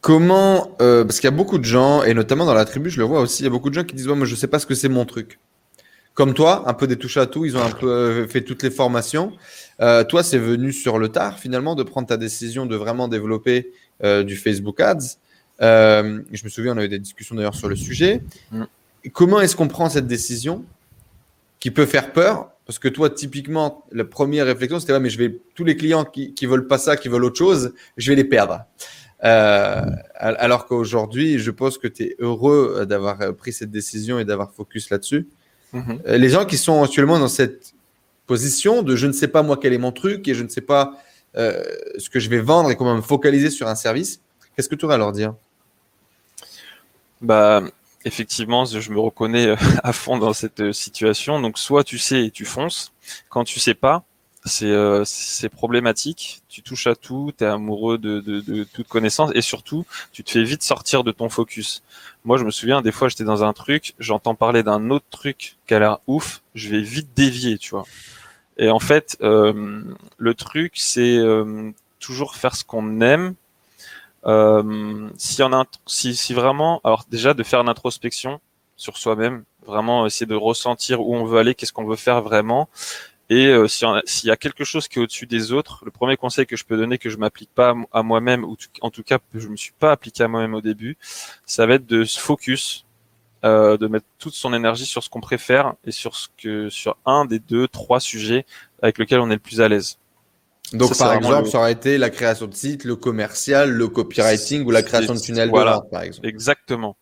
Comment, euh, parce qu'il y a beaucoup de gens, et notamment dans la tribu, je le vois aussi, il y a beaucoup de gens qui disent, ouais, moi, je sais pas ce que c'est mon truc comme toi, un peu des touches à tout, ils ont un peu euh, fait toutes les formations. Euh, toi, c'est venu sur le tard finalement de prendre ta décision de vraiment développer euh, du Facebook Ads. Euh, je me souviens, on a eu des discussions d'ailleurs sur le sujet. Mm. Comment est-ce qu'on prend cette décision qui peut faire peur? Parce que toi, typiquement, la première réflexion, c'était ouais, mais je vais tous les clients qui, qui veulent pas ça, qui veulent autre chose, je vais les perdre. Euh, alors qu'aujourd'hui, je pense que tu es heureux d'avoir pris cette décision et d'avoir focus là-dessus. Mhm. Euh, les gens qui sont actuellement dans cette position de je ne sais pas moi quel est mon truc et je ne sais pas euh, ce que je vais vendre et comment me focaliser sur un service, qu'est-ce que tu aurais à leur dire? Bah, effectivement, je me reconnais euh, à fond dans cette situation. Donc, soit tu sais et tu fonces. Quand tu sais pas, c'est c'est problématique. Tu touches à tout, tu es amoureux de, de, de, toute connaissance et surtout, tu te fais vite sortir de ton focus. Moi, je me souviens, des fois, j'étais dans un truc, j'entends parler d'un autre truc qui a l'air ouf, je vais vite dévier, tu vois. Et en fait, euh, le truc, c'est euh, toujours faire ce qu'on aime. Euh, si, on a, si, si vraiment, alors déjà de faire une introspection sur soi-même, vraiment essayer de ressentir où on veut aller, qu'est-ce qu'on veut faire vraiment, et euh, s'il y a quelque chose qui est au-dessus des autres, le premier conseil que je peux donner, que je m'applique pas à, moi-même, ou en tout cas je me suis pas appliqué à moi-même au début, ça va être de se focus, euh, de mettre toute son énergie sur ce qu'on préfère et sur ce que sur un des deux, trois sujets avec lesquels on est le plus à l'aise. Donc par exemple, ça aurait été la création de site, le commercial, le copywriting ou la création de tunnels de vente, par exemple. Exactement.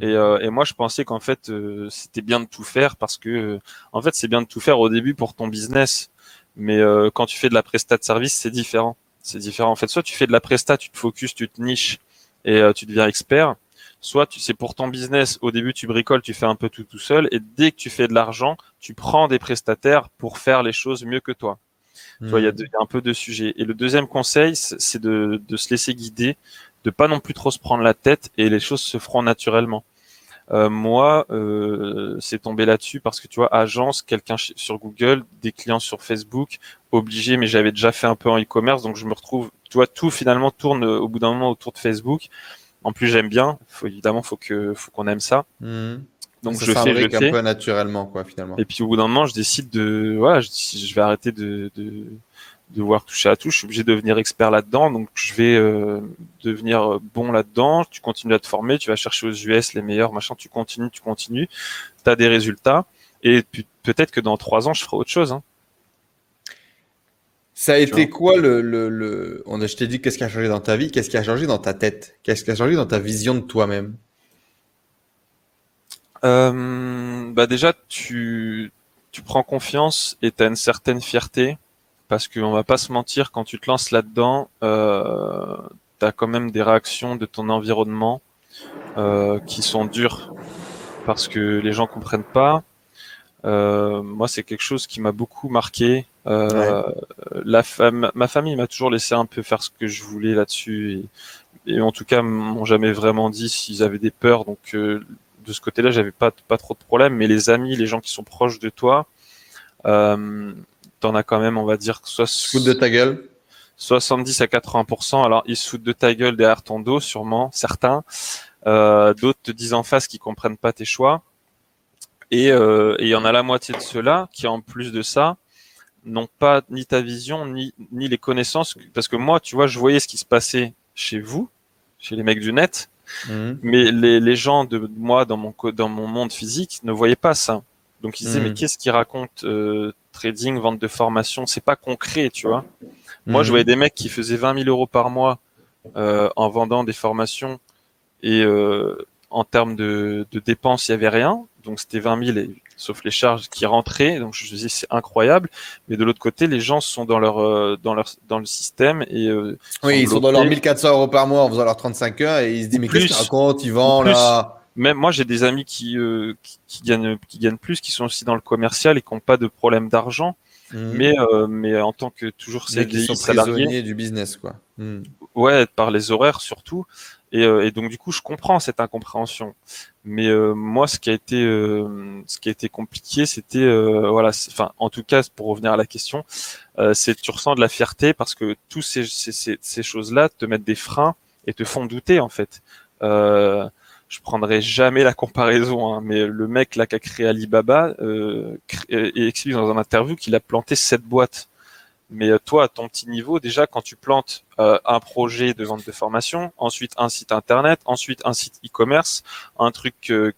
Et, euh, et, moi, je pensais qu'en fait, euh, c'était bien de tout faire parce que, en fait, c'est bien de tout faire au début pour ton business. Mais euh, quand tu fais de la prestat de service, c'est différent. C'est différent. En fait, soit tu fais de la prestat, tu te focuses, tu te niches et tu deviens expert. Soit tu c'est pour ton business, au début tu bricoles, tu fais un peu tout tout seul, et dès que tu fais de l'argent, tu prends des prestataires pour faire les choses mieux que toi. Tu vois, il y, il y a un peu de sujets. Et le deuxième conseil, c'est c'est de, de se laisser guider, de pas non plus trop se prendre la tête, et les choses se feront naturellement. Euh, moi, euh, c'est tombé là-dessus parce que tu vois, agence, quelqu'un sur Google, des clients sur Facebook, obligé, mais j'avais déjà fait un peu en e-commerce, donc je me retrouve, tu vois, tout finalement tourne au bout d'un moment autour de Facebook. En plus, j'aime bien. Faut, évidemment, faut que, faut qu'on aime ça. Hmm. Donc Ça je fais, s'imbrique un peu naturellement, quoi, finalement. Et puis au bout d'un moment, je décide de, voilà, je, je vais arrêter de, de, de voir toucher à tout. Je suis obligé de devenir expert là-dedans, donc je vais euh, devenir bon là-dedans. Tu continues à te former, tu vas chercher aux US les meilleurs, machin. Tu continues, tu continues. T'as des résultats, et peut-être que dans trois ans, je ferai autre chose. Hein. Ça a été quoi le, le, le... On a, je t'ai dit qu'est-ce qui a changé dans ta vie, qu'est-ce qui a changé dans ta tête, qu'est-ce qui a changé dans ta vision de toi-même? Euh, bah déjà, tu, tu prends confiance et tu as une certaine fierté parce qu'on va pas se mentir, quand tu te lances là-dedans, euh, tu as quand même des réactions de ton environnement euh, qui sont dures parce que les gens comprennent pas. Euh, moi, c'est quelque chose qui m'a beaucoup marqué. Euh, la femme, ma famille m'a toujours laissé un peu faire ce que je voulais là-dessus et, et en tout cas m'ont jamais vraiment dit s'ils avaient des peurs. Donc euh, de ce côté-là, j'avais pas pas trop de problèmes. Mais les amis, les gens qui sont proches de toi, euh, t'en as quand même, on va dire, que soit Fout de ta gueule. 70 à 80%. Alors ils se foutent de ta gueule derrière ton dos, sûrement certains. Euh, D'autres te disent en face qu'ils comprennent pas tes choix. Et euh, et il y en a la moitié de ceux-là qui, en plus de ça, n'ont pas ni ta vision ni ni les connaissances. Parce que moi, tu vois, je voyais ce qui se passait chez vous, chez les mecs du net. Mhm. Mais les, les gens de moi dans mon dans mon monde physique ne voyaient pas ça. Donc ils disaient mais qu'est-ce qu'ils racontent euh, trading, vente de formation, c'est pas concret, tu vois. Moi je Mhm. voyais des mecs qui faisaient 20 000 euros par mois euh, en vendant des formations et euh, en termes de, de dépenses il y avait rien. Donc c'était 20 000 et- sauf les charges qui rentraient. Donc je me disais c'est incroyable. Mais de l'autre côté les gens sont dans leur euh, dans leur dans le système et euh, Oui, ils sont dans leurs bloqués. 1400 euros par mois en faisant leurs 35 heures et ils se disent mais qu'est-ce qu'ils racontent? Ils vendent là. Même moi j'ai des amis qui, euh, qui qui gagnent qui gagnent plus qui sont aussi dans le commercial et qui n'ont pas de problème d'argent Mhm. mais euh, mais en tant que toujours CDI sont salarié prisonniers du business, quoi. Mhm. ouais par les horaires surtout et, euh, et donc du coup je comprends cette incompréhension mais euh, moi ce qui a été euh, ce qui a été compliqué c'était euh, voilà enfin en tout cas pour revenir à la question euh, c'est tu ressens de la fierté parce que tous ces ces, ces, ces choses là te mettent des freins et te font douter en fait euh, je prendrai jamais la comparaison, hein, mais le mec là qui a créé Alibaba euh, et explique dans un interview qu'il a planté sept boîtes. Mais euh, toi, à ton petit niveau, déjà quand tu plantes euh, un projet de vente de formation, ensuite un site internet, ensuite un site e-commerce, un truc que,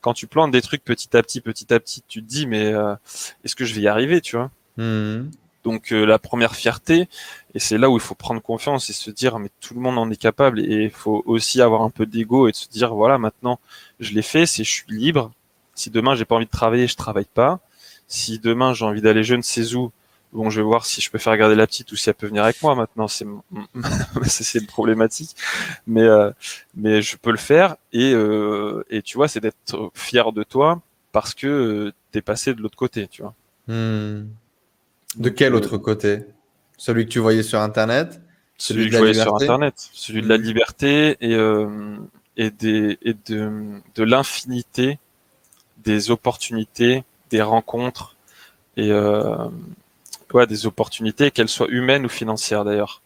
quand tu plantes des trucs petit à petit, petit à petit, tu te dis mais euh, est-ce que je vais y arriver, tu vois? Mhm. Donc euh, la première fierté, et c'est là où il faut prendre confiance et se dire mais tout le monde en est capable et il faut aussi avoir un peu d'ego et se dire voilà maintenant je l'ai fait, c'est je suis libre. Si demain j'ai pas envie de travailler, je travaille pas. Si demain j'ai envie d'aller je ne sais où, bon je vais voir si je peux faire garder la petite ou si elle peut venir avec moi. Maintenant c'est c'est une problématique, mais euh, mais je peux le faire et euh, et tu vois c'est d'être fier de toi parce que t'es passé de l'autre côté, tu vois. Mhm. De quel euh, autre côté? Celui que tu voyais sur Internet? Celui Celui de que je voyais sur liberté? Internet. Celui de la liberté et euh, et des et de de l'infinité des opportunités des rencontres et euh, ouais des opportunités qu'elles soient humaines ou financières d'ailleurs.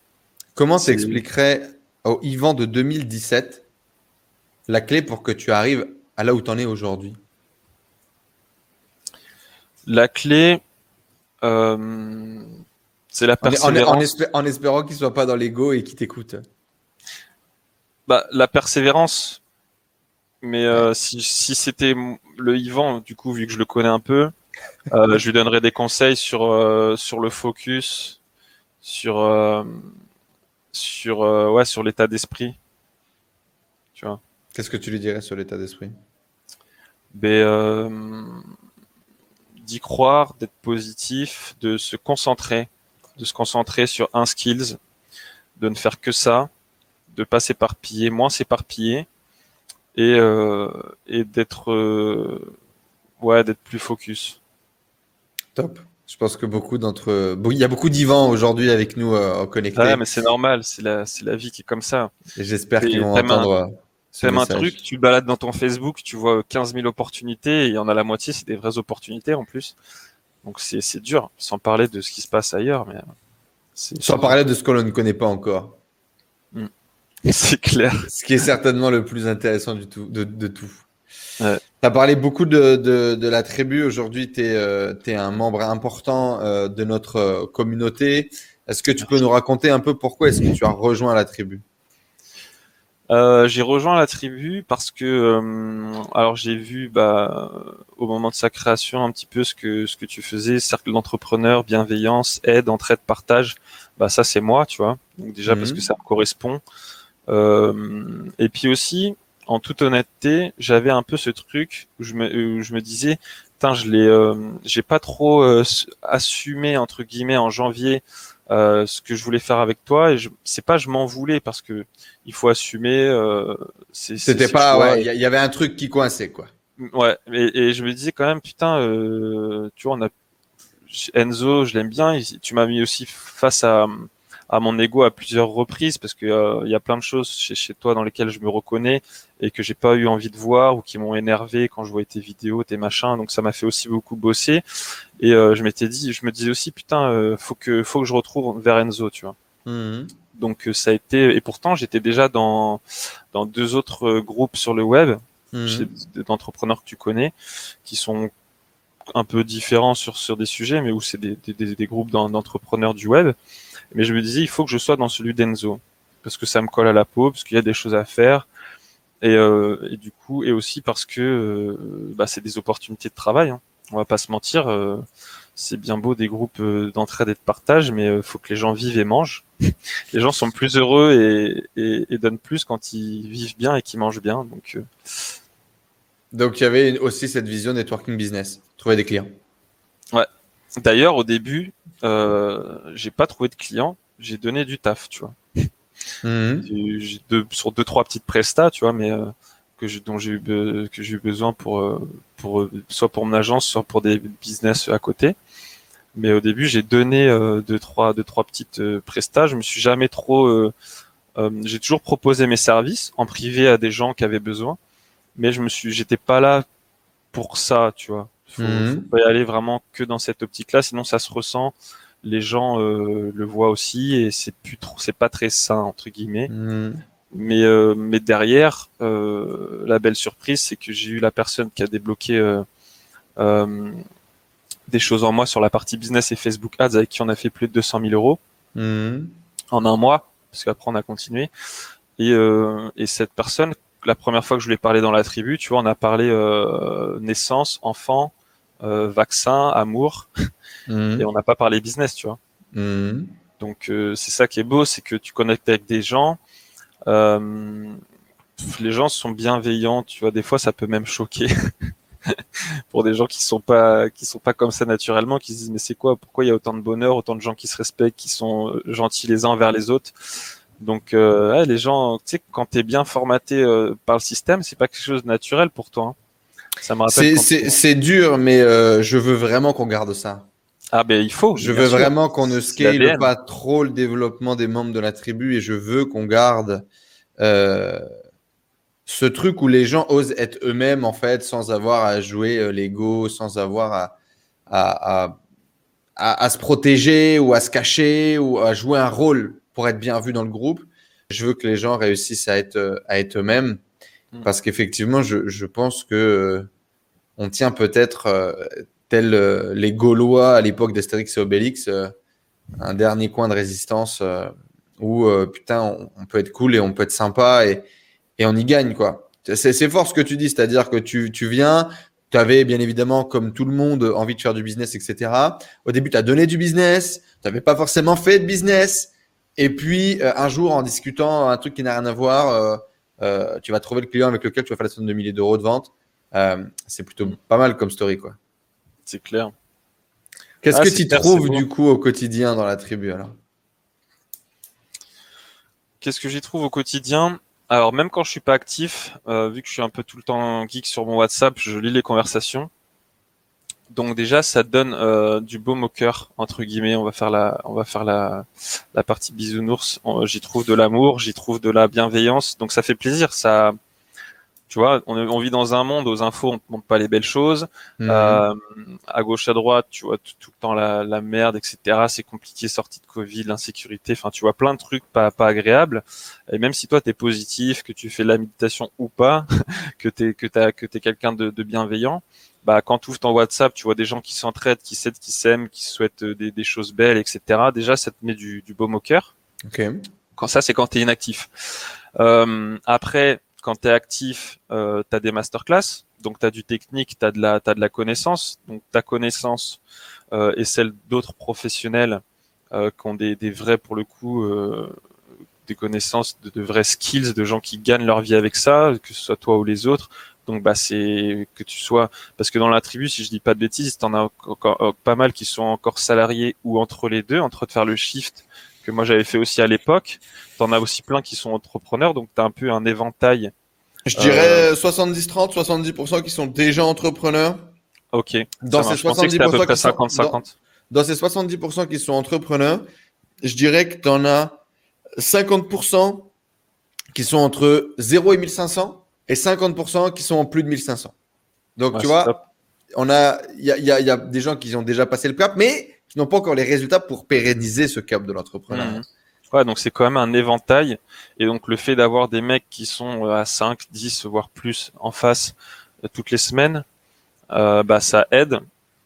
Comment t'expliquerais au Yvan de 2017 la clé pour que tu arrives à là où tu en es aujourd'hui? La clé c'est la en, en- persévérance en espé- en espérant qu'il soit pas dans l'ego et qu'il t'écoute. Bah, la persévérance. Mais euh, si, si c'était le Yvan, du coup, vu que je le connais un peu, euh, je lui donnerais des conseils sur euh, sur le focus, sur euh, sur euh, ouais sur l'état d'esprit. Tu vois. Qu'est-ce que tu lui dirais sur l'état d'esprit? Ben, euh, d'y croire, d'être positif, de se concentrer, de se concentrer sur un skills, de ne faire que ça, de pas s'éparpiller, moins s'éparpiller, et euh, et d'être ouais d'être plus focus. Top. Je pense que beaucoup d'entre il y a beaucoup d'Ivan aujourd'hui avec nous en connecté. Ouais, mais c'est normal, c'est la c'est la vie qui est comme ça. Et j'espère qu'ils vont entendre. C'est même un truc, tu balades dans ton Facebook, tu vois 15 000 opportunités, et il y en a la moitié, c'est des vraies opportunités en plus. Donc c'est dur, sans parler de ce qui se passe ailleurs. mais Sans parler de ce que l'on ne connaît pas encore. Hmm. C'est clair. Ce qui est certainement le plus intéressant du tout, de, tout. Ouais. Tu as parlé beaucoup de, de, la tribu. Aujourd'hui, tu es, euh, un membre important euh, de notre euh, communauté. Est-ce que tu peux nous raconter un peu pourquoi est-ce que tu as rejoint la tribu? Euh, j'ai rejoint la tribu parce que euh, alors j'ai vu bah, au moment de sa création un petit peu ce que ce que tu faisais cercle d'entrepreneurs bienveillance aide entraide partage. Bah ça c'est moi tu vois. Donc déjà parce mhm. que ça me correspond. Euh, et puis aussi en toute honnêteté j'avais un peu ce truc où je me où je me disais putain je l'ai j'ai pas trop assumé entre guillemets en janvier euh, ce que je voulais faire avec toi. Et je c'est pas je m'en voulais parce que il faut assumer euh, c'était pas ouais il y, avait un truc qui coinçait quoi. Ouais et, et je me disais quand même putain euh, tu vois on a Enzo je l'aime bien tu m'as mis aussi face à à mon ego à plusieurs reprises parce que euh, il y a plein de choses chez, chez toi dans lesquelles je me reconnais et que j'ai pas eu envie de voir ou qui m'ont énervé quand je voyais tes vidéos, tes machins. Donc ça m'a fait aussi beaucoup bosser. Et euh, je m'étais dit, je me disais aussi putain, euh, faut que faut que je retrouve vers Enzo, tu vois. Mhm. Donc ça a été et pourtant j'étais déjà dans dans deux autres groupes sur le web mmh. d'entrepreneurs que tu connais qui sont un peu différents sur sur des sujets mais où c'est des, des, groupes d'entrepreneurs du web mais je me disais, il faut que je sois dans celui d'Enzo parce que ça me colle à la peau, parce qu'il y a des choses à faire. Et, euh, et du coup, et aussi parce que euh, bah, c'est des opportunités de travail. Hein. On va pas se mentir. Euh, c'est bien beau des groupes d'entraide et de partage, mais il faut que les gens vivent et mangent. les gens sont plus heureux et, et, et, donnent plus quand ils vivent bien et qu'ils mangent bien. Donc, donc il y avait aussi cette vision networking business, trouver des clients. Ouais. D'ailleurs, au début, euh, j'ai pas trouvé de clients, j'ai donné du taf, tu vois. Mhm. J'ai deux, sur deux trois petites prestats, tu vois, mais euh, que je, dont j'ai eu que j'ai eu besoin pour euh, pour euh, soit pour mon agence, soit pour des business à côté. Mais au début, j'ai donné deux trois deux trois petites prestats. Je me suis jamais trop j'ai toujours proposé mes services en privé à des gens qui avaient besoin, mais je me suis j'étais pas là pour ça, tu vois. Faut, mhm. faut pas y aller vraiment que dans cette optique-là, sinon ça se ressent. Les gens euh, le voient aussi et c'est plus trop, c'est pas très sain entre guillemets. Mhm. Mais euh, mais derrière, euh, la belle surprise, c'est que j'ai eu la personne qui a débloqué des choses en moi sur la partie business et Facebook Ads avec qui on a fait plus de 200 000 euros mhm. en un mois, parce qu'après on a continué. Et, et cette personne, la première fois que je lui ai parlé dans la tribu, tu vois, on a parlé euh, naissance, enfant, euh, vaccin, amour, mhm. et on n'a pas parlé business, tu vois. Mhm. Donc euh, c'est ça qui est beau, c'est que tu connectes avec des gens. les gens sont bienveillants, tu vois. Des fois, ça peut même choquer pour des gens qui sont pas qui sont pas comme ça naturellement, qui se disent mais c'est quoi Pourquoi il y a autant de bonheur, autant de gens qui se respectent, qui sont gentils les uns envers les autres? Donc euh, les gens, tu sais, quand tu es bien formaté euh, par le système, c'est pas quelque chose de naturel pour toi. Hein. Ça me rappelle. C'est dur, mais euh, je veux vraiment qu'on garde ça. Ah ben il faut. Je veux vraiment qu'on ne scale pas trop le développement des membres de la tribu et je veux qu'on garde ce truc où les gens osent être eux-mêmes en fait, sans avoir à jouer l'ego, sans avoir à, à, à, à, à se protéger ou à se cacher ou à jouer un rôle pour être bien vu dans le groupe. Je veux que les gens réussissent à être, à être eux-mêmes mm. parce qu'effectivement, je, je, pense que euh, on tient peut-être, euh, tel euh, les Gaulois à l'époque d'Astérix et Obélix, un dernier coin de résistance où putain, on, on, peut être cool et on peut être sympa et, et on y gagne quoi. C'est fort ce que tu dis, c'est-à-dire que tu, tu viens, tu avais bien évidemment, comme tout le monde, envie de faire du business, etc. Au début, tu as donné du business, tu n'avais pas forcément fait de business, et puis, euh, un jour, en discutant un truc qui n'a rien à voir, euh, euh, tu vas trouver le client avec lequel tu vas faire la somme de milliers d'euros de vente. c'est plutôt pas mal comme story, quoi. C'est clair. Qu'est-ce ah, que tu trouves du coup au quotidien dans la tribu alors? Qu'est-ce que j'y trouve au quotidien? Alors même quand je suis pas actif, euh, vu que je suis un peu tout le temps geek sur mon WhatsApp, je lis les conversations. Donc déjà, ça donne euh, du baume au cœur entre guillemets. On va faire la, on va faire la, la partie bisounours. J'y trouve de l'amour, j'y trouve de la bienveillance. Donc ça fait plaisir. Ça, tu vois, on, on vit dans un monde aux infos, on te montre pas les belles choses. Mhm. Euh, à gauche, à droite, tu vois tout, tout le temps la, la merde, etc. C'est compliqué, sortie de Covid, l'insécurité. Enfin, tu vois plein de trucs pas, pas agréables. Et même si toi t'es positif, que tu fais de la méditation ou pas, que t'es que t'as que t'es quelqu'un de, de bienveillant, bah quand tu ouvres ton WhatsApp, tu vois des gens qui s'entraident, qui s'aident, qui s'aiment, qui souhaitent euh, des, des choses belles, etc. Déjà, ça te met du, du baume au cœur. Ok. Quand ça, c'est quand tu es inactif. Euh, après, quand tu es actif, euh, tu as des masterclass, donc tu as du technique, tu as, de la t'as de la connaissance. Donc ta connaissance euh, et celle d'autres professionnels euh, qui ont des, des vrais, pour le coup, euh, des connaissances, de, de vrais skills, de gens qui gagnent leur vie avec ça, que ce soit toi ou les autres. Donc bah c'est que tu sois parce que dans la tribu, si je dis pas de bêtises, t'en as encore euh, pas mal qui sont encore salariés ou entre les deux, entre de faire le shift que moi j'avais fait aussi à l'époque. T'en as aussi plein qui sont entrepreneurs, donc t'as un peu un éventail. Je dirais 70-30, 70% qui sont déjà entrepreneurs. Ok. Dans ces marche. Je pensais que c'était à peu 70% près qui sont- 50-50. Dans ces 70% qui sont entrepreneurs, je dirais que tu en as 50% qui sont entre 0 et 1500 et 50% qui sont en plus de 1500. Donc, Ouais, tu vois, on a, il y a, il y a- y a des gens qui ont déjà passé le cap, mais qui n'ont pas encore les résultats pour pérenniser ce cap de l'entrepreneuriat. Mhm. Ouais, donc c'est quand même un éventail. Et donc le fait d'avoir des mecs qui sont euh, à 5, 10, voire plus en face euh, toutes les semaines, euh, bah ça aide,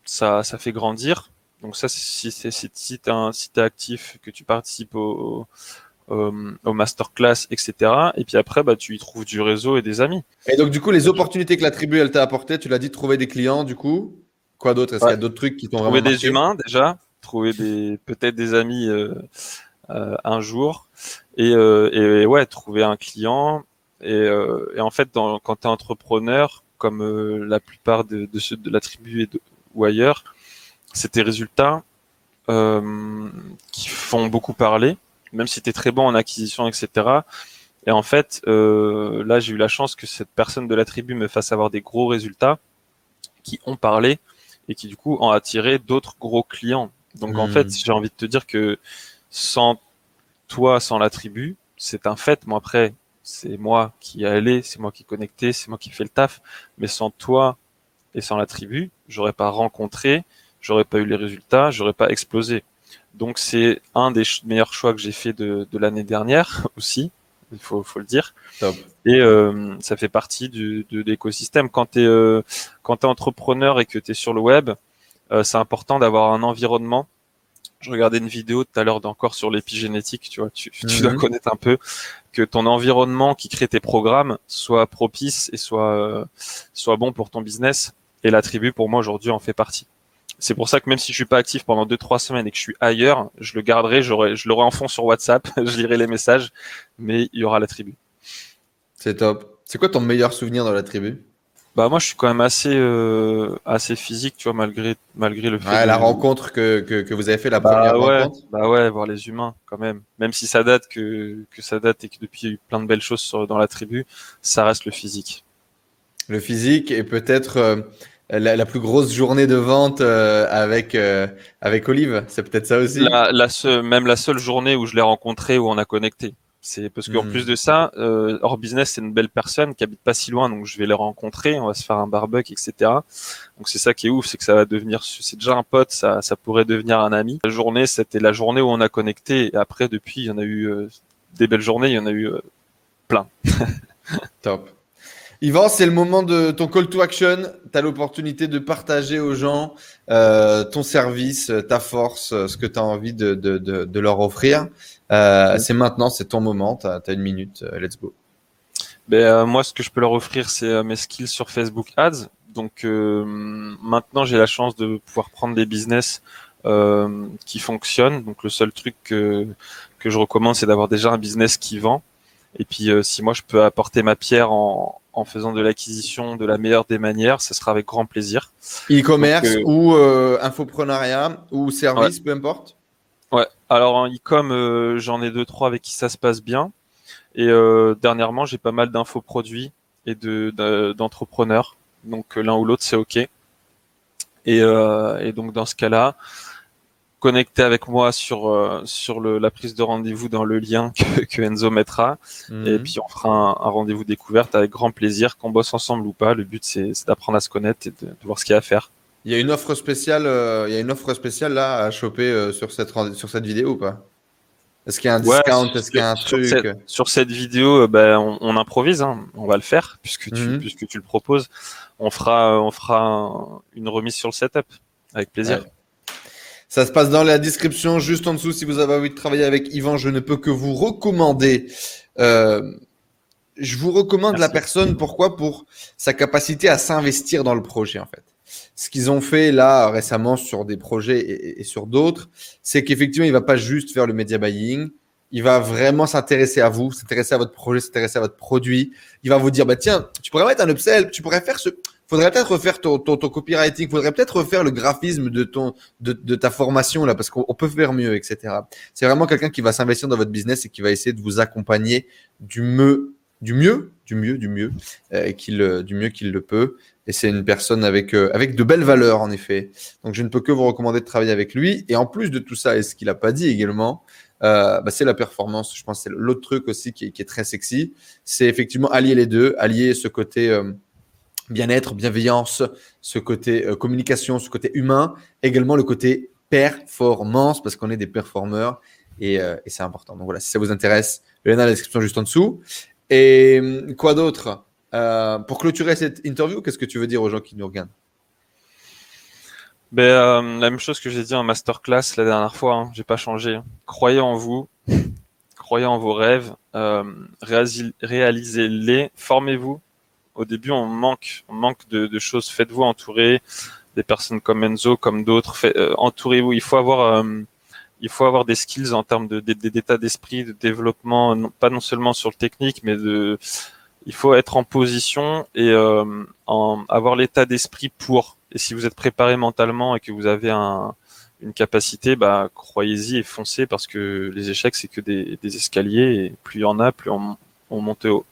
ça, ça fait grandir. Donc ça, si si, si t'es un- si actif, que tu participes au, au, au masterclass, etc. Et puis après, bah tu y trouves du réseau et des amis. Et donc, du coup, les opportunités que la tribu, elle t'a apporté, tu l'as dit, trouver des clients, du coup? Quoi d'autre? Est-ce Ouais. qu'il y a d'autres trucs qui t'ont trouver des humains déjà, trouver des peut-être des amis euh, euh, un jour et, euh, et ouais trouver un client et, euh, et en fait dans, quand tu es entrepreneur comme euh, la plupart de, de ceux de la tribu et de- ou ailleurs c'est tes résultats euh, qui font beaucoup parler même si tu es très bon en acquisition etc et en fait euh, là j'ai eu la chance que cette personne de la tribu me fasse avoir des gros résultats qui ont parlé et qui du coup ont attiré d'autres gros clients. Donc en Hmm. fait, j'ai envie de te dire que sans toi, sans la tribu, c'est un fait. Moi après, c'est moi qui ai allé, c'est moi qui ai connecté, c'est moi qui ai fait le taf. Mais sans toi et sans la tribu, j'aurais pas rencontré, j'aurais pas eu les résultats, j'aurais pas explosé. Donc c'est un des ch- meilleurs choix que j'ai fait de, de l'année dernière aussi, il faut, faut le dire. Top. Et euh, ça fait partie du, de l'écosystème. Quand tu es, euh, quand t'es entrepreneur et que tu es sur le web, euh, c'est important d'avoir un environnement. Je regardais une vidéo tout à l'heure encore sur l'épigénétique, tu vois, tu, tu Mhm. dois connaître un peu que ton environnement qui crée tes programmes soit propice et soit euh, soit bon pour ton business. Et la tribu, pour moi aujourd'hui, en fait partie. C'est pour ça que même si je suis pas actif pendant deux trois semaines et que je suis ailleurs, je le garderai, j'aurai, je l'aurai en fond sur WhatsApp, je lirai les messages, mais il y aura la tribu. C'est top. C'est quoi ton meilleur souvenir dans la tribu? Bah moi je suis quand même assez euh, assez physique, tu vois, malgré malgré le fait. Ouais, de- La rencontre que, que, que vous avez fait, la Bah première ouais, rencontre? bah ouais, voir les humains quand même. Même si ça date que que ça date et que depuis il y a eu plein de belles choses sur, dans la tribu, ça reste le physique. Le physique et peut-être euh, la, la plus grosse journée de vente euh, avec, euh, avec Olive. C'est peut-être ça aussi. La, la seule, même la seule journée où je l'ai rencontré où on a connecté. C'est parce qu'en Hmm. plus de ça, euh, hors business, c'est une belle personne qui habite pas si loin, donc je vais les rencontrer, on va se faire un barbecue, etc. Donc c'est ça qui est ouf, c'est que ça va devenir, c'est déjà un pote, ça, ça pourrait devenir un ami. La journée, c'était la journée où on a connecté, et après depuis, il y en a eu euh, des belles journées, il y en a eu euh, plein. Top. Yvan, c'est le moment de ton call to action. Tu as l'opportunité de partager aux gens euh, ton service, euh, ta force, euh, ce que tu as envie de, de, de, de leur offrir. Euh, C'est maintenant, c'est ton moment. Tu as, une minute. Euh, let's go. Ben, euh, moi, ce que je peux leur offrir, c'est mes skills sur Facebook Ads. Donc euh, maintenant, j'ai la chance de pouvoir prendre des business euh, qui fonctionnent. Donc le seul truc que, que je recommande, c'est d'avoir déjà un business qui vend. Et puis euh, si moi je peux apporter ma pierre en, en faisant de l'acquisition de la meilleure des manières, ce sera avec grand plaisir. E-commerce euh, ou euh, infoprenariat ou service, peu importe? Ouais. Alors en e-com, euh, j'en ai deux trois avec qui ça se passe bien. Et euh, dernièrement, j'ai pas mal d'infos produits et de d'entrepreneurs. donc l'un ou l'autre, c'est ok. Et, et donc dans ce cas-là, connecter avec moi sur euh, sur le, la prise de rendez-vous dans le lien que, que Enzo mettra. Mhm. et puis on fera un, un rendez-vous découverte avec grand plaisir qu'on bosse ensemble ou pas. Le but c'est d'apprendre à se connaître et de, de voir ce qu'il y a à faire. Il y a une offre spéciale euh, il y a une offre spéciale là à choper euh, sur cette sur cette vidéo ou pas? Est-ce qu'il y a un discount? est-ce qu'il y a un truc? sur cette, sur cette vidéo ben on, on improvise hein. on va le faire puisque tu mhm. puisque tu le proposes. On fera on fera une remise sur le setup avec plaisir ça se passe dans la description, juste en dessous. Si vous avez envie de travailler avec Yvan, je ne peux que vous recommander. Euh, je vous recommande la personne. Pourquoi? Pour sa capacité à s'investir dans le projet, en fait. Ce qu'ils ont fait là récemment sur des projets et, et sur d'autres, c'est qu'effectivement, il va pas juste faire le media buying. Il va vraiment s'intéresser à vous, s'intéresser à votre projet, s'intéresser à votre produit. Il va vous dire, bah tiens, tu pourrais mettre un upsell, tu pourrais faire ce, faudrait peut-être refaire ton, ton, ton copywriting, faudrait peut-être refaire le graphisme de ton de, de ta formation là, parce qu'on peut faire mieux, etc. C'est vraiment quelqu'un qui va s'investir dans votre business et qui va essayer de vous accompagner du mieux, du mieux, du mieux, du mieux, euh, qu'il du mieux qu'il le peut. Et c'est une personne avec euh, avec de belles valeurs en effet. Donc je ne peux que vous recommander de travailler avec lui. Et en plus de tout ça, et ce qu'il a pas dit également, euh, bah, c'est la performance. Je pense c'est l'autre truc aussi qui est, très sexy. C'est effectivement allier les deux, allier ce côté euh, bien-être, bienveillance, ce côté euh, communication, ce côté humain, également le côté performance, parce qu'on est des performeurs et, euh, et c'est important. Donc voilà, si ça vous intéresse, le lien dans la description juste en dessous. Et hum, quoi d'autre? Euh, Pour clôturer cette interview, qu'est-ce que tu veux dire aux gens qui nous regardent? Ben, La même chose que j'ai dit en masterclass la dernière fois, hein, j'ai pas changé. Croyez en vous, croyez en vos rêves, réalisez-les, formez-vous, au début, on manque, on manque de, choses. Faites-vous entourer des personnes comme Enzo, comme d'autres. Euh, entourez-vous. Il faut avoir, euh, il faut avoir des skills en termes de, d'état d'esprit, de développement, pas non seulement sur le technique, mais de, il faut être en position et euh, en, avoir l'état d'esprit pour. Et si vous êtes préparé mentalement et que vous avez un, une capacité, bah croyez-y et foncez parce que les échecs c'est que des, des, escaliers et plus il y en a, plus on, on monte haut.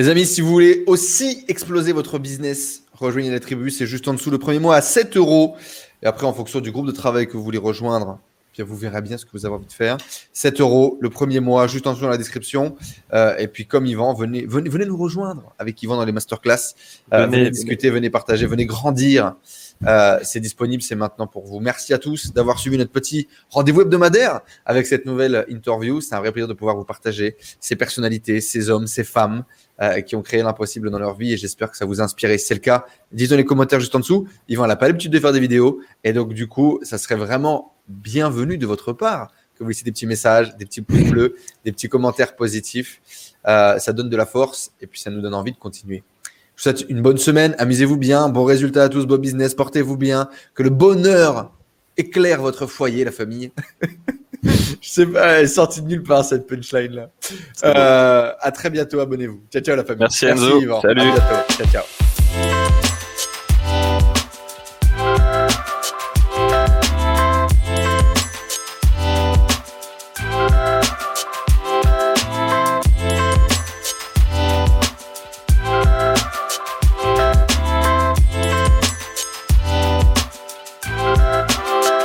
Les amis, si vous voulez aussi exploser votre business, rejoignez la tribu. C'est juste en dessous le premier mois à 7 euros. Et après, en fonction du groupe de travail que vous voulez rejoindre, puis vous verrez bien ce que vous avez envie de faire. 7 euros le premier mois, juste en dessous dans la description. Euh, et puis, comme Yvan, venez, venez, venez nous rejoindre avec Yvan dans les masterclass. Euh, venez, discuter, venez partager, venez grandir. Euh, c'est disponible, c'est maintenant pour vous. Merci à tous d'avoir suivi notre petit rendez-vous hebdomadaire avec cette nouvelle interview. C'est un vrai plaisir de pouvoir vous partager ces personnalités, ces hommes, ces femmes euh, qui ont créé l'impossible dans leur vie et j'espère que ça vous a inspiré. Si c'est le cas, dites-le dans les commentaires juste en dessous. Yvan n'a pas l'habitude de faire des vidéos et donc du coup, ça serait vraiment bienvenu de votre part que vous laissiez des petits messages, des petits pouces bleus, des petits commentaires positifs. Euh, ça donne de la force et puis ça nous donne envie de continuer. Vous souhaite une bonne semaine, amusez-vous bien, bon résultat à tous, bon business, portez-vous bien, que le bonheur éclaire votre foyer, la famille. Je sais pas, elle est sortie de nulle part cette punchline là. Euh, à très bientôt, abonnez-vous. Ciao ciao la famille. Merci, Enzo. Salut. À bientôt. Ciao ciao.